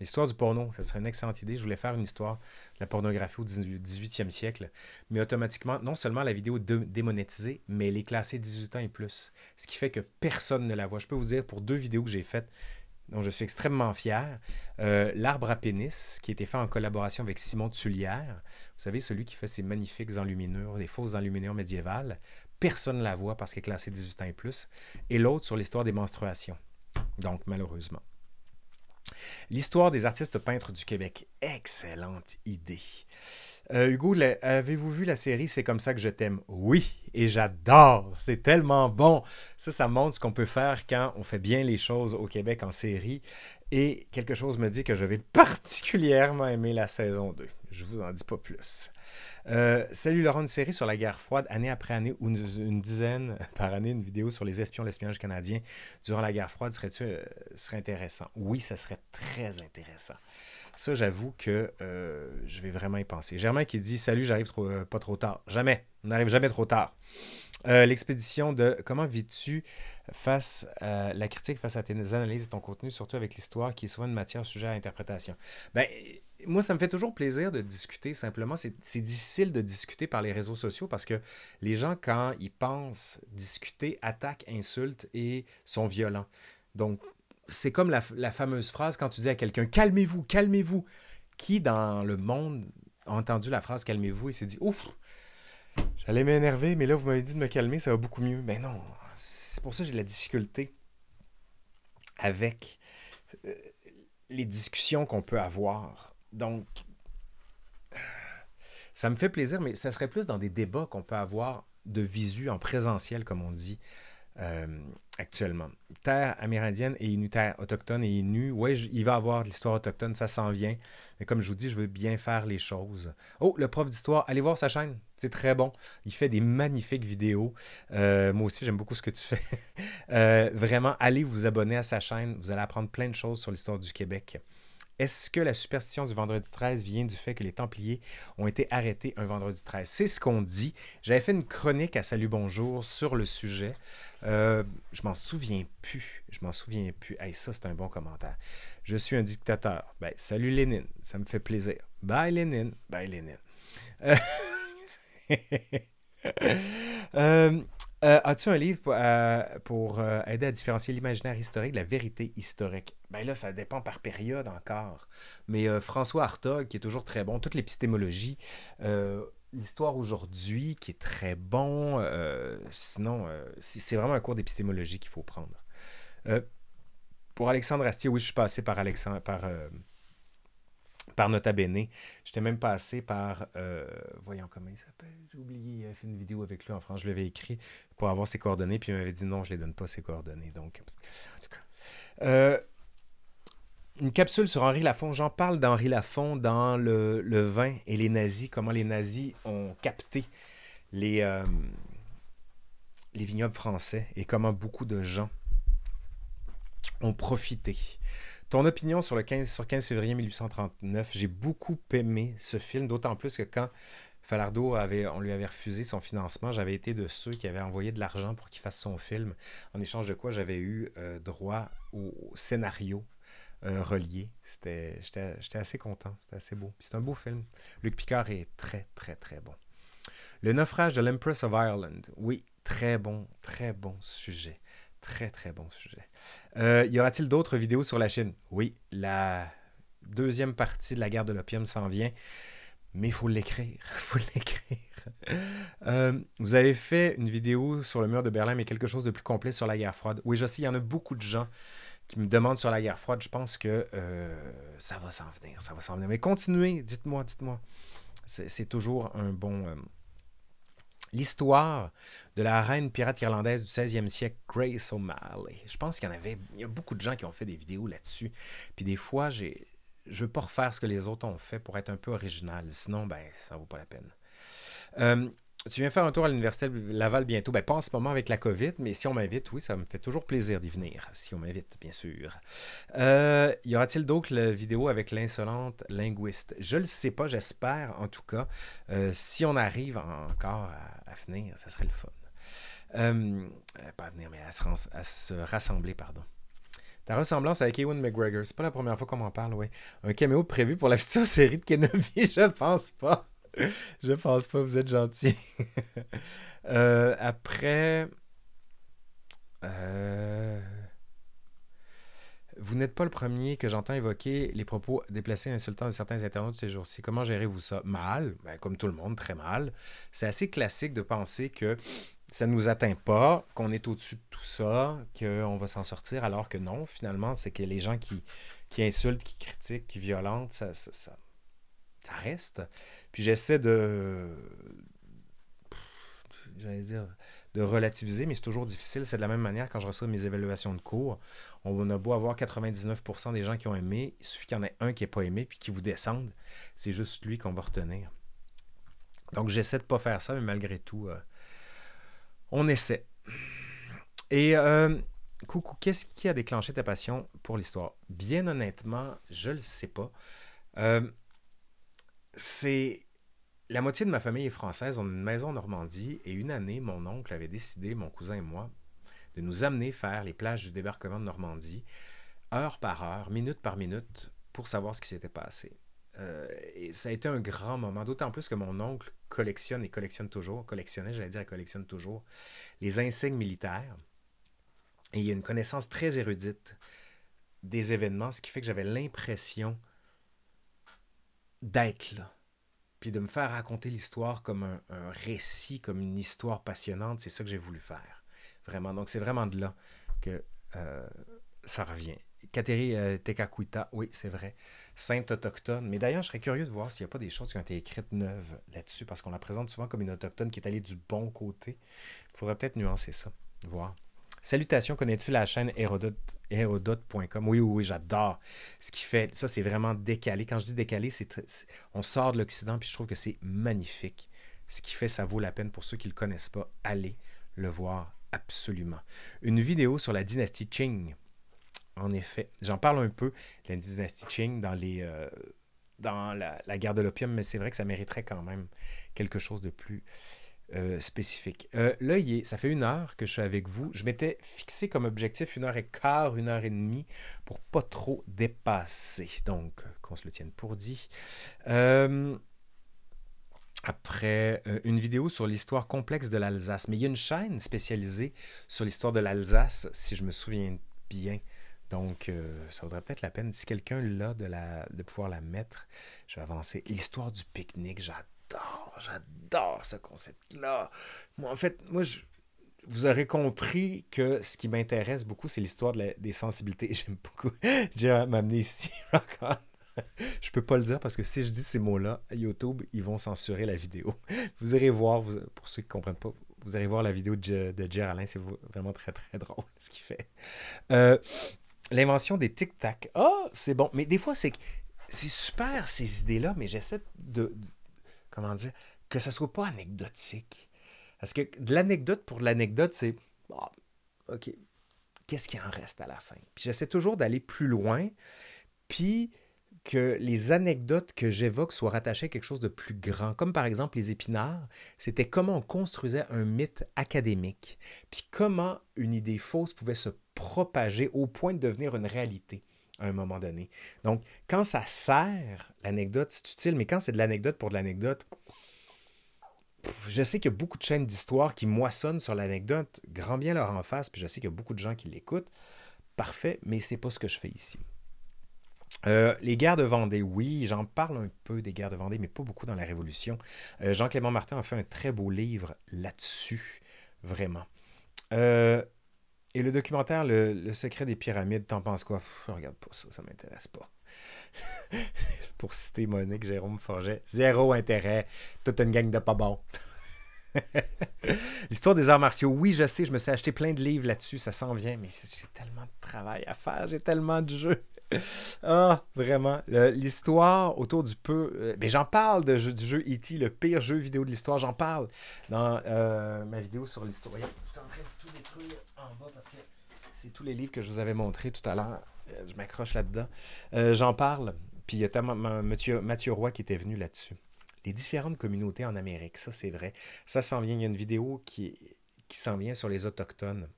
L'histoire du porno, ce serait une excellente idée. Je voulais faire une histoire de la pornographie au 18e siècle, mais automatiquement, non seulement la vidéo est démonétisée, mais elle est classée 18 ans et plus. Ce qui fait que personne ne la voit. Je peux vous dire, pour deux vidéos que j'ai faites, dont je suis extrêmement fier. Euh, L'arbre à pénis, qui a été fait en collaboration avec Simon Tullière. Vous savez, celui qui fait ces magnifiques enluminures, des fausses enluminures médiévales. Personne ne la voit parce qu'elle est classée 18 ans et plus. Et l'autre sur l'histoire des menstruations. Donc, malheureusement. L'histoire des artistes peintres du Québec. Excellente idée. Euh, Hugo, avez-vous vu la série C'est comme ça que je t'aime? Oui, et j'adore. C'est tellement bon. Ça, ça montre ce qu'on peut faire quand on fait bien les choses au Québec en série. Et quelque chose me dit que je vais particulièrement aimer la saison 2. Je vous en dis pas plus. Euh, salut Laurent, une série sur la guerre froide, année après année, ou une, dizaine par année, une vidéo sur les espions, l'espionnage canadien durant la guerre froide, serait, euh, serait intéressant? Oui, ça serait très intéressant. Ça, j'avoue que euh, je vais vraiment y penser. Germain qui dit Salut, j'arrive pas trop tard. Jamais. On n'arrive jamais trop tard. L'expédition de comment vis-tu face à la critique, face à tes analyses et ton contenu, surtout avec l'histoire qui est souvent une matière sujet à interprétation? Ben, moi, ça me fait toujours plaisir de discuter. Simplement, c'est difficile de discuter par les réseaux sociaux parce que les gens, quand ils pensent discuter, attaquent, insultent et sont violents. Donc, c'est comme la, fameuse phrase quand tu dis à quelqu'un Calmez-vous, calmez-vous. Qui dans le monde a entendu la phrase Calmez-vous et s'est dit Ouf, j'allais m'énerver, mais là, vous m'avez dit de me calmer, ça va beaucoup mieux. Mais non, c'est pour ça que j'ai de la difficulté avec euh, les discussions qu'on peut avoir donc, ça me fait plaisir, mais ça serait plus dans des débats qu'on peut avoir de visu en présentiel, comme on dit euh, actuellement. Terre amérindienne et Inuit, terre autochtone et Inuit, oui, il va y avoir de l'histoire autochtone, ça s'en vient. Mais comme je vous dis, je veux bien faire les choses. Oh, le prof d'histoire, allez voir sa chaîne, c'est très bon. Il fait des magnifiques vidéos. Euh, moi aussi, j'aime beaucoup ce que tu fais. Euh, vraiment, allez vous abonner à sa chaîne, vous allez apprendre plein de choses sur l'histoire du Québec. Est-ce que la superstition du vendredi 13 vient du fait que les Templiers ont été arrêtés un vendredi 13? C'est ce qu'on dit. J'avais fait une chronique à Salut Bonjour sur le sujet. Euh, je m'en souviens plus. Je m'en souviens plus. Hey, ça, c'est un bon commentaire. Je suis un dictateur. Ben, salut Lénine. Ça me fait plaisir. Bye Lénine. Bye Lénine. Euh... euh euh, as-tu un livre pour, euh, euh, aider à différencier l'imaginaire historique de la vérité historique? Ben là, ça dépend par période encore. Mais François Hartog, qui est toujours très bon, toute l'épistémologie, l'histoire aujourd'hui, qui est très bon. sinon, c'est vraiment un cours d'épistémologie qu'il faut prendre. pour Alexandre Astier, oui, je suis passé par Alexandre, par par Nota Bene. J'étais même passé par, euh, voyons comment il s'appelle, j'ai oublié, il avait fait une vidéo avec lui en France, je l'avais écrit pour avoir ses coordonnées, puis il m'avait dit non, je ne les donne pas ses coordonnées. Donc, en tout cas. Euh, une capsule sur Henri Lafont. J'en parle d'Henri Lafont dans le, vin et les nazis, comment les nazis ont capté les, euh, les vignobles français et comment beaucoup de gens ont profité ton opinion sur le 15, sur 15 février 1839, j'ai beaucoup aimé ce film, d'autant plus que quand Falardeau avait, on lui avait refusé son financement, j'avais été de ceux qui avaient envoyé de l'argent pour qu'il fasse son film, en échange de quoi j'avais eu euh, droit au, scénario euh, relié. J'étais, assez content, c'était assez beau. c'est un beau film. Luc Picard est très, très, très bon. Le naufrage de l'Empress of Ireland, oui, très bon, très bon sujet. Très, très bon sujet. Euh, y aura-t-il d'autres vidéos sur la Chine? Oui, la deuxième partie de la guerre de l'opium s'en vient, mais il faut l'écrire. Faut l'écrire. Euh, vous avez fait une vidéo sur le mur de Berlin, mais quelque chose de plus complet sur la guerre froide. Oui, je sais, il y en a beaucoup de gens qui me demandent sur la guerre froide. Je pense que euh, ça va s'en venir, ça va s'en venir. Mais continuez, dites-moi, dites-moi. C'est toujours un bon, l'histoire de la reine pirate irlandaise du 16e siècle, Grace O'Malley. Je pense qu'il y en avait, il y a beaucoup de gens qui ont fait des vidéos là-dessus. Puis des fois, j'ai, je veux pas refaire ce que les autres ont fait pour être un peu original. Sinon, ben, ça vaut pas la peine. Euh, tu viens faire un tour à l'Université Laval bientôt. Ben, pas en ce moment avec la COVID, mais si on m'invite, oui, ça me fait toujours plaisir d'y venir. Si on m'invite, bien sûr. Euh, y aura-t-il d'autres vidéos avec l'insolente linguiste? Je le sais pas, j'espère en tout cas. Euh, si on arrive encore à, venir, ça serait le fun. Euh, pas à venir, mais à se, rassembler, pardon. Ta ressemblance avec Ewan McGregor, c'est pas la première fois qu'on m'en parle, oui. Un caméo prévu pour la future série de Kenobi, je pense pas. Je pense pas, vous êtes gentil. Euh, après. Euh, Vous n'êtes pas le premier que j'entends évoquer les propos déplacés insultants de certains internautes ces jours-ci. Comment gérez-vous ça? Mal, ben, comme tout le monde, très mal. C'est assez classique de penser que ça ne nous atteint pas, qu'on est au-dessus de tout ça, qu'on va s'en sortir, alors que non, finalement, c'est que les gens qui, insultent, qui critiquent, qui violentent, ça, ça, reste. Puis j'essaie de. J'allais dire de relativiser, mais c'est toujours difficile. C'est de la même manière quand je reçois mes évaluations de cours. On a beau avoir 99% des gens qui ont aimé, il suffit qu'il y en ait un qui n'ait pas aimé puis qui vous descende. C'est juste lui qu'on va retenir. Donc j'essaie de ne pas faire ça, mais malgré tout, euh, on essaie. Et euh, coucou, qu'est-ce qui a déclenché ta passion pour l'histoire? Bien honnêtement, je ne le sais pas. Euh, c'est la moitié de ma famille est française, on a une maison en Normandie, et une année, mon oncle avait décidé, mon cousin et moi, de nous amener faire les plages du débarquement de Normandie, heure par heure, minute par minute, pour savoir ce qui s'était passé. Euh, et ça a été un grand moment, d'autant plus que mon oncle collectionne et collectionne toujours, collectionnait, j'allais dire, collectionne toujours, les insignes militaires. Et il y a une connaissance très érudite des événements, ce qui fait que j'avais l'impression d'être là puis de me faire raconter l'histoire comme un, récit, comme une histoire passionnante, c'est ça que j'ai voulu faire. Vraiment. Donc, c'est vraiment de là que euh, ça revient. Kateri euh, oui, c'est vrai. Sainte autochtone. Mais d'ailleurs, je serais curieux de voir s'il n'y a pas des choses qui ont été écrites neuves là-dessus, parce qu'on la présente souvent comme une autochtone qui est allée du bon côté. Il faudrait peut-être nuancer ça, voir. Salutations, connais-tu la chaîne Hérodote.com? Oui, oui, oui, j'adore ce qu'il fait. Ça, c'est vraiment décalé. Quand je dis décalé, c'est on sort de l'Occident, puis je trouve que c'est magnifique. Ce qu'il fait, ça vaut la peine pour ceux qui ne le connaissent pas. Allez le voir absolument. Une vidéo sur la dynastie Qing. En effet, j'en parle un peu, la dynastie Qing, dans, les, euh, dans la guerre de l'opium, mais c'est vrai que ça mériterait quand même quelque chose de plus euh, spécifique. Euh, là, ça fait une heure que je suis avec vous. Je m'étais fixé comme objectif une heure et quart, une heure et demie pour pas trop dépasser. Donc, qu'on se le tienne pour dit. Euh, après, une vidéo sur l'histoire complexe de l'Alsace. Mais il y a une chaîne spécialisée sur l'histoire de l'Alsace, si je me souviens bien. Donc, ça vaudrait peut-être la peine, si quelqu'un l'a, de, de pouvoir la mettre. Je vais avancer. L'histoire du pique-nique, j'adore j'adore, ce concept-là. Moi, en fait, moi, je, vous aurez compris que ce qui m'intéresse beaucoup, c'est l'histoire des sensibilités. J'aime beaucoup. J'ai m'amener ici je peux pas le dire parce que si je dis ces mots-là, YouTube, ils vont censurer la vidéo. Vous irez voir, pour ceux qui ne comprennent pas, vous irez voir la vidéo de, de Alain, c'est vraiment très très drôle ce qu'il fait. Euh, l'invention des tic-tac. Ah, c'est bon. Mais des fois, c'est c'est super ces idées-là, mais j'essaie de, comment dire, que ça soit pas anecdotique. Parce que de l'anecdote pour l'anecdote, c'est, ah, OK, qu'est-ce qui en reste à la fin? Puis j'essaie toujours d'aller plus loin, puis que les anecdotes que j'évoque soient rattachées à quelque chose de plus grand. Comme par exemple les épinards, c'était comment on construisait un mythe académique, puis comment une idée fausse pouvait se propager au point de devenir une réalité à un moment donné. Donc, quand ça sert, l'anecdote, c'est utile, mais quand c'est de l'anecdote pour de l'anecdote, je sais qu'il y a beaucoup de chaînes d'histoire qui moissonnent sur l'anecdote, grand bien leur en face, puis je sais qu'il y a beaucoup de gens qui l'écoutent. Parfait, mais c'est pas ce que je fais ici. Euh, les guerres de Vendée, oui, j'en parle un peu des guerres de Vendée, mais pas beaucoup dans la Révolution. Euh, Jean-Clément Martin a fait un très beau livre là-dessus, vraiment. Euh, et le documentaire le, secret des pyramides, t'en penses quoi? Je regarde pas ça, ça m'intéresse pas. Pour citer Monique Jérôme Forget, zéro intérêt, toute une gang de pas bons. L'histoire des arts martiaux, oui, je sais, je me suis acheté plein de livres là-dessus, ça s'en vient, mais j'ai tellement de travail à faire, j'ai tellement de jeux. ah, vraiment. L'histoire autour du peu. Euh, ben, j'en parle de du jeu E.T., le pire jeu vidéo de l'histoire. J'en parle dans euh, ma vidéo sur l'histoire. Je suis en train de tout détruire en bas parce que c'est tous les livres que je vous avais montrés tout à l'heure. Euh, je m'accroche là-dedans. j'en parle. Puis il y a Mathieu, Roy qui était venu là-dessus. Les différentes communautés en Amérique, ça c'est vrai. Ça s'en vient. Il y a une vidéo qui, s'en vient sur les Autochtones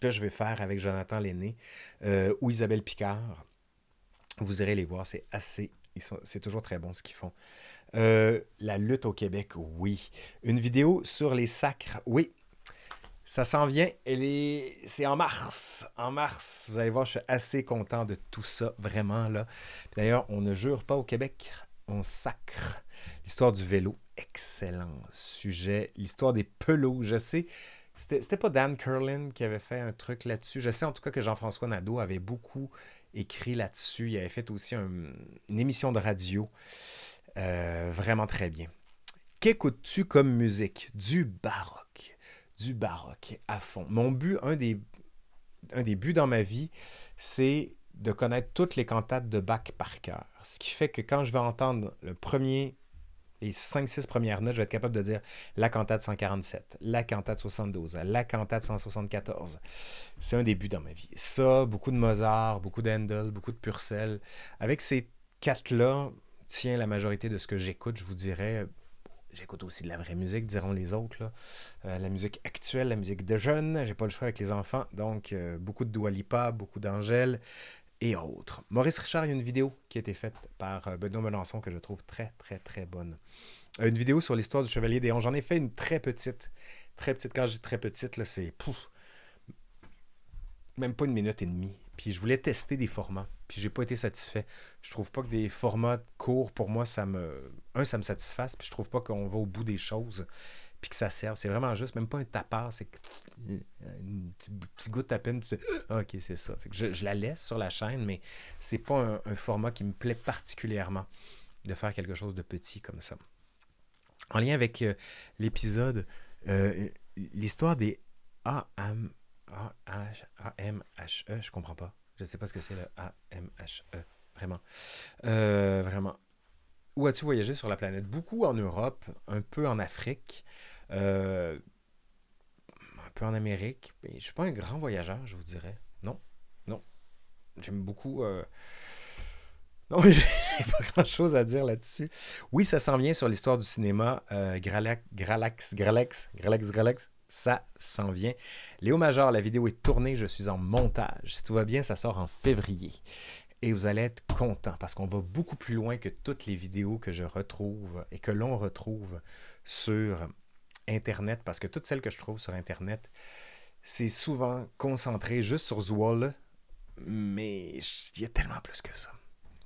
que je vais faire avec Jonathan Lenné ou Isabelle Picard. Vous irez les voir, c'est assez. C'est toujours très bon ce qu'ils font. Euh, la lutte au Québec, oui. Une vidéo sur les sacres, oui. Ça s'en vient. est... C'est en mars. En mars. Vous allez voir, je suis assez content de tout ça, vraiment. là. D'ailleurs, on ne jure pas au Québec, on sacre. L'histoire du vélo, excellent sujet. L'histoire des pelots, je sais. C'était pas Dan Curlin qui avait fait un truc là-dessus. Je sais en tout cas que Jean-François Nadeau avait beaucoup écrit là-dessus. Il avait fait aussi une émission de radio. Euh, vraiment très bien. Qu'écoutes-tu comme musique? Du baroque du baroque à fond. Mon but, un des, un des buts dans ma vie, c'est de connaître toutes les cantates de Bach par cœur. Ce qui fait que quand je vais entendre le premier, les 5-6 premières notes, je vais être capable de dire la cantate 147, la cantate 72, la cantate 174. C'est un des buts dans ma vie. Ça, beaucoup de Mozart, beaucoup d'Handel, beaucoup de Purcell. Avec ces quatre-là, tient la majorité de ce que j'écoute, je vous dirais, J'écoute aussi de la vraie musique, diront les autres. Euh, la musique actuelle, la musique de jeunes. J'ai pas le choix avec les enfants. Donc, euh, beaucoup de Dua Lipa, beaucoup d'Angèle et autres. Maurice Richard, il y a une vidéo qui a été faite par euh, Benoît Melançon que je trouve très, très, très bonne. une vidéo sur l'histoire du Chevalier des J'en ai fait une très petite. Très petite. Quand je dis très petite, c'est même pas une minute et demie. Puis je voulais tester des formats. Puis j'ai pas été satisfait. Je trouve pas que des formats courts, pour moi, ça me. Un, ça me satisfasse. Puis je trouve pas qu'on va au bout des choses. Puis que ça serve. C'est vraiment juste, même pas un tapard. C'est une petite goutte à peine. Ah, ok, c'est ça. je, la laisse sur la chaîne, mais c'est pas un, format qui me plaît particulièrement de faire quelque chose de petit comme ça. En lien avec euh, l'épisode, euh, l'histoire des AM, a-M-H-E, je comprends pas. Je sais pas ce que c'est le A-M-H-E. Vraiment. Euh, vraiment. Où as-tu voyagé sur la planète? Beaucoup en Europe, un peu en Afrique, euh, un peu en Amérique. je ne suis pas un grand voyageur, je vous dirais. Non, non. J'aime beaucoup. Euh, non, j'ai pas grand-chose à dire là-dessus. Oui, ça s'en vient sur l'histoire du cinéma. Gralax, Gralax, Gralax, Gralax, Gralax ça s'en vient. Léo Major, la vidéo est tournée, je suis en montage. Si tout va bien, ça sort en février. Et vous allez être content parce qu'on va beaucoup plus loin que toutes les vidéos que je retrouve et que l'on retrouve sur Internet. Parce que toutes celles que je trouve sur Internet, c'est souvent concentré juste sur Zwall. Mais il y a tellement plus que ça.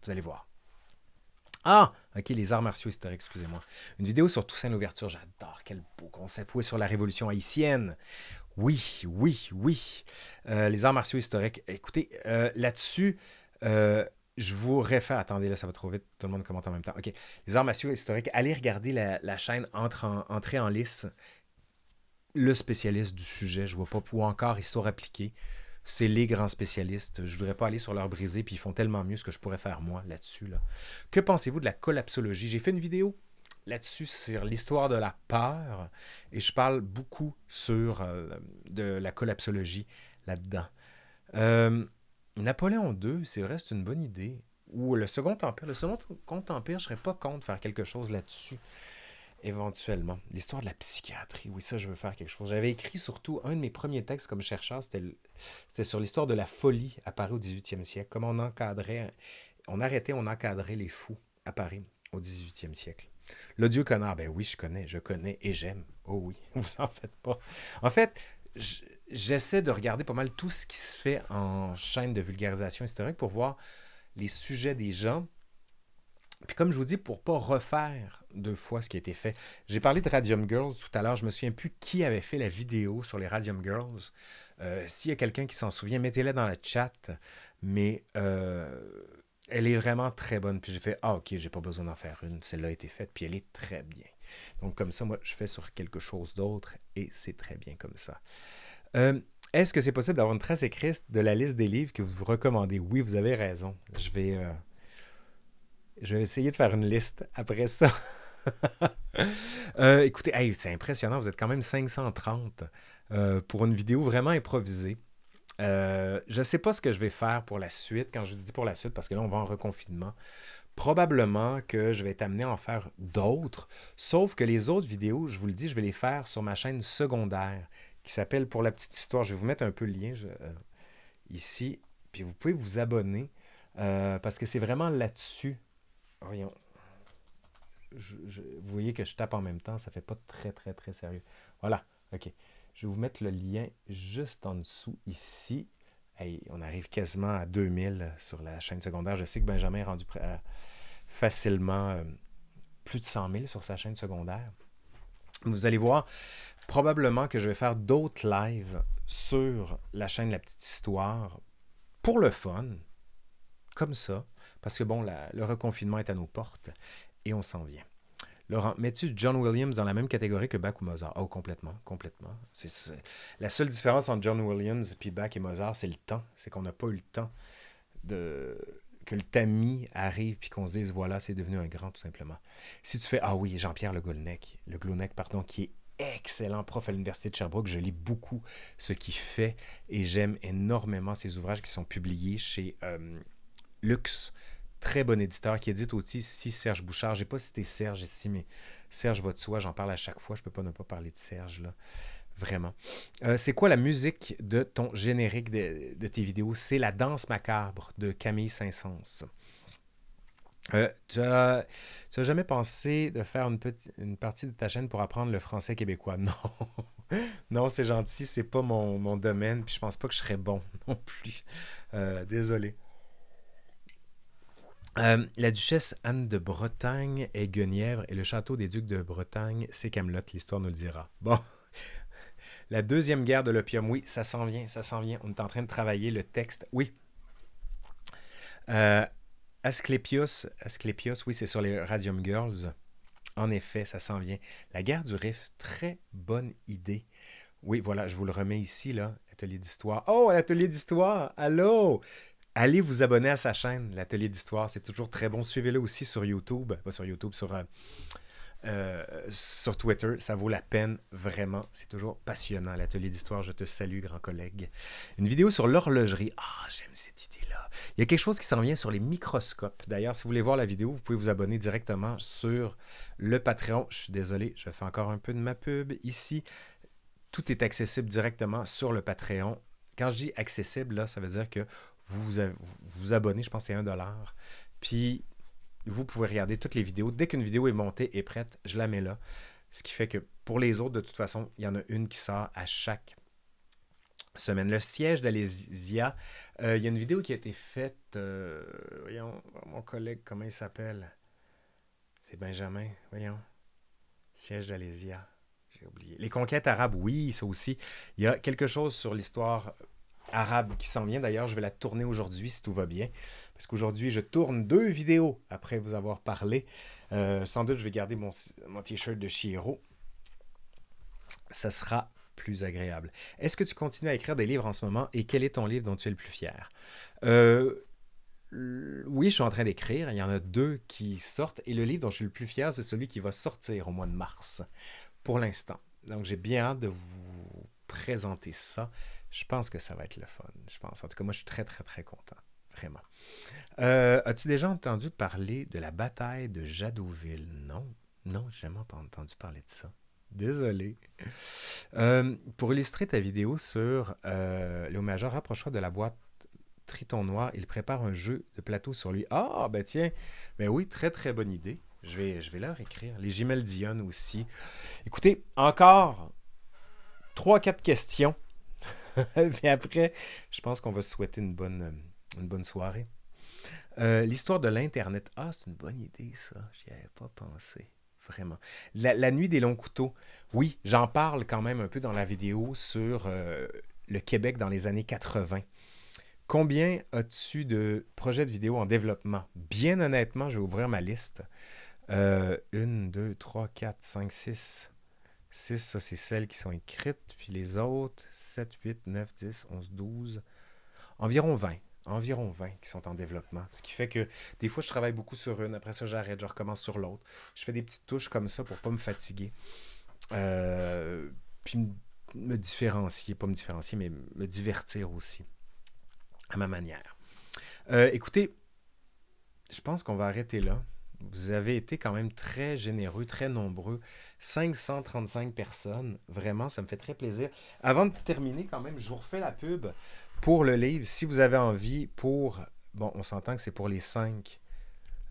Vous allez voir. Ah, ok, les arts martiaux historiques, excusez-moi. Une vidéo sur Toussaint l'ouverture, j'adore, quel beau concept. Oui, sur la révolution haïtienne? Oui, oui, oui. Euh, les arts martiaux historiques. Écoutez, euh, là-dessus, euh, je vous réfère. Attendez, là, ça va trop vite. Tout le monde commente en même temps. OK. Les arts martiaux historiques. Allez regarder la, chaîne Entre en, Entrée en lice. Le spécialiste du sujet, je vois pas, ou encore Histoire appliquée c'est les grands spécialistes. Je voudrais pas aller sur leur brisée, puis ils font tellement mieux ce que je pourrais faire moi là-dessus. Là. Que pensez-vous de la collapsologie? J'ai fait une vidéo là-dessus sur l'histoire de la peur, et je parle beaucoup sur euh, de la collapsologie là-dedans. Euh, Napoléon II, c'est vrai, c'est une bonne idée. Ou le Second Empire. Le Second Empire, je serais pas contre faire quelque chose là-dessus éventuellement. L'histoire de la psychiatrie, oui, ça, je veux faire quelque chose. J'avais écrit surtout un de mes premiers textes comme chercheur, c'était sur l'histoire de la folie à Paris au 18e siècle. Comment on encadrait, on arrêtait, on encadrait les fous à Paris au 18e siècle. L'odieux connard, ben oui, je connais, je connais et j'aime. Oh oui, vous en faites pas. En fait, j'essaie de regarder pas mal tout ce qui se fait en chaîne de vulgarisation historique pour voir les sujets des gens puis comme je vous dis, pour pas refaire deux fois ce qui a été fait, j'ai parlé de Radium Girls tout à l'heure. Je me souviens plus qui avait fait la vidéo sur les Radium Girls. Euh, s'il y a quelqu'un qui s'en souvient, mettez-la dans le chat. Mais euh, elle est vraiment très bonne. Puis j'ai fait Ah, ok, j'ai pas besoin d'en faire une. Celle-là a été faite, puis elle est très bien. Donc comme ça, moi, je fais sur quelque chose d'autre et c'est très bien comme ça. Euh, est-ce que c'est possible d'avoir une trace écrite de la liste des livres que vous recommandez? Oui, vous avez raison. Je vais je vais essayer de faire une liste après ça. Euh, écoutez, c'est impressionnant, vous êtes quand même 530 euh, pour une vidéo vraiment improvisée. Euh, je ne sais pas ce que je vais faire pour la suite, quand je dis pour la suite, parce que là, on va en reconfinement. Probablement que je vais amené à en faire d'autres, sauf que les autres vidéos, je vous le dis, je vais les faire sur ma chaîne secondaire qui s'appelle Pour la petite histoire. Je vais vous mettre un peu le lien ici, puis vous pouvez vous abonner parce que c'est vraiment là-dessus Voyons. vous voyez que je tape en même temps, ça fait pas très très très sérieux. Voilà, ok. Je vais vous mettre le lien juste en dessous ici. on arrive quasiment à 2000 sur la chaîne secondaire. Je sais que Benjamin est rendu facilement euh, plus de 100 000 sur sa chaîne secondaire. Vous allez voir probablement que je vais faire d'autres lives sur la chaîne La Petite Histoire pour le fun, comme ça, parce que bon, le reconfinement est à nos portes et on s'en vient. Laurent, mets-tu John Williams dans la même catégorie que Bach ou Mozart? Oh, complètement, complètement. C'est, la seule différence entre John Williams et Bach et Mozart, c'est le temps. C'est qu'on n'a pas eu le temps de que le tamis arrive puis qu'on se dise voilà, c'est devenu un grand tout simplement. Si tu fais ah oui, Jean-Pierre Le Goulnec, Le pardon, qui est excellent prof à l'Université de Sherbrooke. Je lis beaucoup ce qu'il fait et j'aime énormément ses ouvrages qui sont publiés chez euh, Lux. Très bon éditeur qui édite aussi si Serge Bouchard. J'ai pas cité Serge ici, mais Serge va de soi. J'en parle à chaque fois. Je peux pas ne pas parler de Serge là. Vraiment. Euh, c'est quoi la musique de ton générique de, tes vidéos? C'est La danse macabre de Camille Saint-Saëns. Euh, tu, as, jamais pensé de faire une, petite, partie de ta chaîne pour apprendre le français québécois? Non. non, c'est gentil, c'est pas mon, domaine, puis je pense pas que je serais bon non plus. Euh, désolé. Euh, la duchesse Anne de Bretagne est Guenièvre et le château des ducs de Bretagne, c'est Camelot, l'histoire nous le dira. Bon. La deuxième guerre de l'opium, oui, ça s'en vient, ça s'en vient. On est en train de travailler le texte. Oui. Euh, Asclepios, Asclepios, oui, c'est sur les Radium Girls. En effet, ça s'en vient. La guerre du Rift, très bonne idée. Oui, voilà, je vous le remets ici, là, l'atelier d'histoire. Oh, l'atelier d'histoire! Allô! Allez vous abonner à sa chaîne, l'atelier d'histoire, c'est toujours très bon. Suivez-le aussi sur YouTube, pas sur YouTube, sur, euh, euh, sur Twitter. Ça vaut la peine, vraiment. C'est toujours passionnant, l'atelier d'histoire. Je te salue, grand collègue. Une vidéo sur l'horlogerie. Ah, j'aime cette idée. Il y a quelque chose qui s'en vient sur les microscopes. D'ailleurs, si vous voulez voir la vidéo, vous pouvez vous abonner directement sur le Patreon. Je suis désolé, je fais encore un peu de ma pub ici. Tout est accessible directement sur le Patreon. Quand je dis accessible, là, ça veut dire que vous vous, abonnez, je pense que c'est un dollar. Puis, vous pouvez regarder toutes les vidéos. Dès qu'une vidéo est montée et prête, je la mets là. Ce qui fait que pour les autres, de toute façon, il y en a une qui sort à chaque semaine. Le siège d'Alésia, euh, il y a une vidéo qui a été faite, euh, voyons, mon collègue, comment il s'appelle C'est Benjamin, voyons. Siège d'Alésia, j'ai oublié. Les conquêtes arabes, oui, ça aussi. Il y a quelque chose sur l'histoire arabe qui s'en vient. D'ailleurs, je vais la tourner aujourd'hui si tout va bien. Parce qu'aujourd'hui, je tourne deux vidéos après vous avoir parlé. Euh, sans doute, je vais garder mon, mon t-shirt de Chiro. Ça sera plus agréable. Est-ce que tu continues à écrire des livres en ce moment et quel est ton livre dont tu es le plus fier? Euh, oui, je suis en train d'écrire. Il y en a deux qui sortent et le livre dont je suis le plus fier, c'est celui qui va sortir au mois de mars pour l'instant. Donc j'ai bien hâte de vous présenter ça. Je pense que ça va être le fun. Je pense. En tout cas, moi, je suis très, très, très content. Vraiment. Euh, as-tu déjà entendu parler de la bataille de Jadouville? Non. Non, j'ai jamais entendu parler de ça. Désolé. Euh, pour illustrer ta vidéo sur euh, Léo Major, rapproche-toi de la boîte Triton Noir. Il prépare un jeu de plateau sur lui. Ah, ben tiens. Ben oui, très très bonne idée. Je vais, je vais leur écrire. Les Gimel Dion aussi. Écoutez, encore 3-4 questions. Et après, je pense qu'on va se souhaiter une bonne, une bonne soirée. Euh, l'histoire de l'Internet. Ah, c'est une bonne idée, ça. J'y avais pas pensé. Vraiment. La, nuit des longs couteaux. Oui, j'en parle quand même un peu dans la vidéo sur euh, le Québec dans les années 80. Combien as-tu de projets de vidéo en développement? Bien honnêtement, je vais ouvrir ma liste. Euh, une, deux, trois, quatre, cinq, six. Six, ça, c'est celles qui sont écrites. Puis les autres, 7, 8, 9, 10, 11, 12. Environ 20 environ 20 qui sont en développement. Ce qui fait que des fois, je travaille beaucoup sur une, après ça, j'arrête, je recommence sur l'autre. Je fais des petites touches comme ça pour pas me fatiguer. Euh, puis me différencier, pas me différencier, mais me divertir aussi, à ma manière. Euh, écoutez, je pense qu'on va arrêter là. Vous avez été quand même très généreux, très nombreux. 535 personnes. Vraiment, ça me fait très plaisir. Avant de terminer, quand même, je vous refais la pub pour le livre, si vous avez envie, pour. Bon, on s'entend que c'est pour les 5,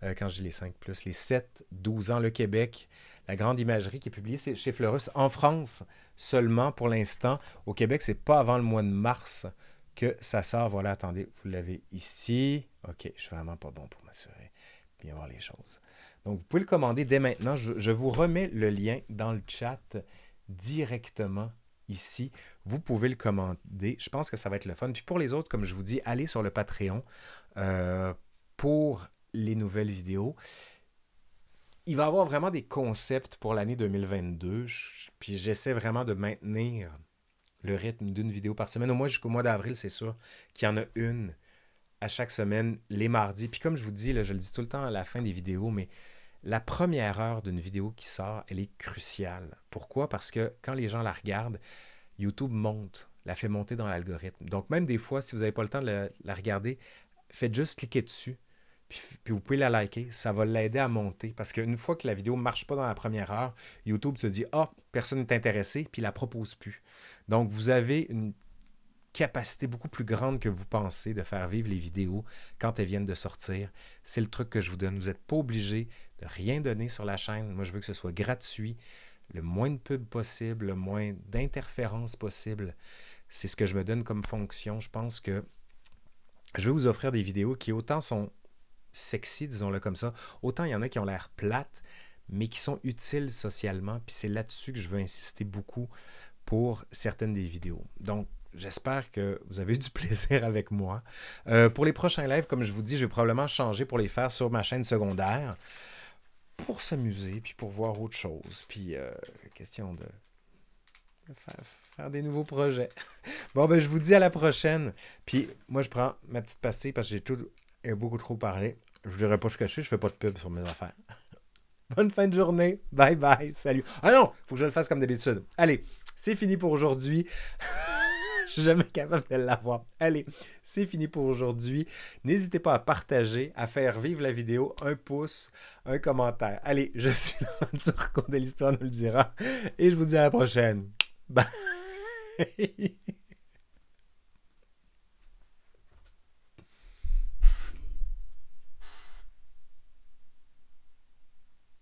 euh, quand je dis les 5 plus, les 7, 12 ans, le Québec, la grande imagerie qui est publiée chez Fleurus en France seulement pour l'instant. Au Québec, c'est pas avant le mois de mars que ça sort. Voilà, attendez, vous l'avez ici. OK, je suis vraiment pas bon pour m'assurer. Bien voir les choses. Donc, vous pouvez le commander dès maintenant. Je, vous remets le lien dans le chat directement ici. Vous pouvez le commander. Je pense que ça va être le fun. Puis pour les autres, comme je vous dis, allez sur le Patreon euh, pour les nouvelles vidéos. Il va y avoir vraiment des concepts pour l'année 2022. Puis j'essaie vraiment de maintenir le rythme d'une vidéo par semaine. Au moins jusqu'au mois d'avril, c'est sûr qu'il y en a une à chaque semaine, les mardis. Puis comme je vous dis, je le dis tout le temps à la fin des vidéos, mais la première heure d'une vidéo qui sort, elle est cruciale. Pourquoi? Parce que quand les gens la regardent, YouTube monte, la fait monter dans l'algorithme. Donc même des fois, si vous n'avez pas le temps de la, regarder, faites juste cliquer dessus. Puis, vous pouvez la liker, ça va l'aider à monter. Parce qu'une fois que la vidéo ne marche pas dans la première heure, YouTube se dit Ah, personne n'est intéressé, puis il la propose plus. Donc, vous avez une capacité beaucoup plus grande que vous pensez de faire vivre les vidéos quand elles viennent de sortir. C'est le truc que je vous donne. Vous n'êtes pas obligé de rien donner sur la chaîne. Moi, je veux que ce soit gratuit, le moins de pubs possible, le moins d'interférences possible. C'est ce que je me donne comme fonction. Je pense que je vais vous offrir des vidéos qui autant sont sexy, disons-le comme ça, autant il y en a qui ont l'air plates, mais qui sont utiles socialement. Puis c'est là-dessus que je veux insister beaucoup pour certaines des vidéos. Donc, j'espère que vous avez eu du plaisir avec moi. Euh, pour les prochains lives, comme je vous dis, je vais probablement changer pour les faire sur ma chaîne secondaire pour s'amuser, puis pour voir autre chose. Puis, euh, question de faire, des nouveaux projets. bon, ben, je vous dis à la prochaine. Puis, moi, je prends ma petite pastille parce que j'ai tout et beaucoup trop parlé. Je ne dirais pas se cacher, je fais pas de pub sur mes affaires. Bonne fin de journée. Bye bye. Salut. Ah non, faut que je le fasse comme d'habitude. Allez, c'est fini pour aujourd'hui. Jamais capable de l'avoir. Allez, c'est fini pour aujourd'hui. N'hésitez pas à partager, à faire vivre la vidéo, un pouce, un commentaire. Allez, je suis là, de l'histoire nous le dira. Et je vous dis à la prochaine. Bye.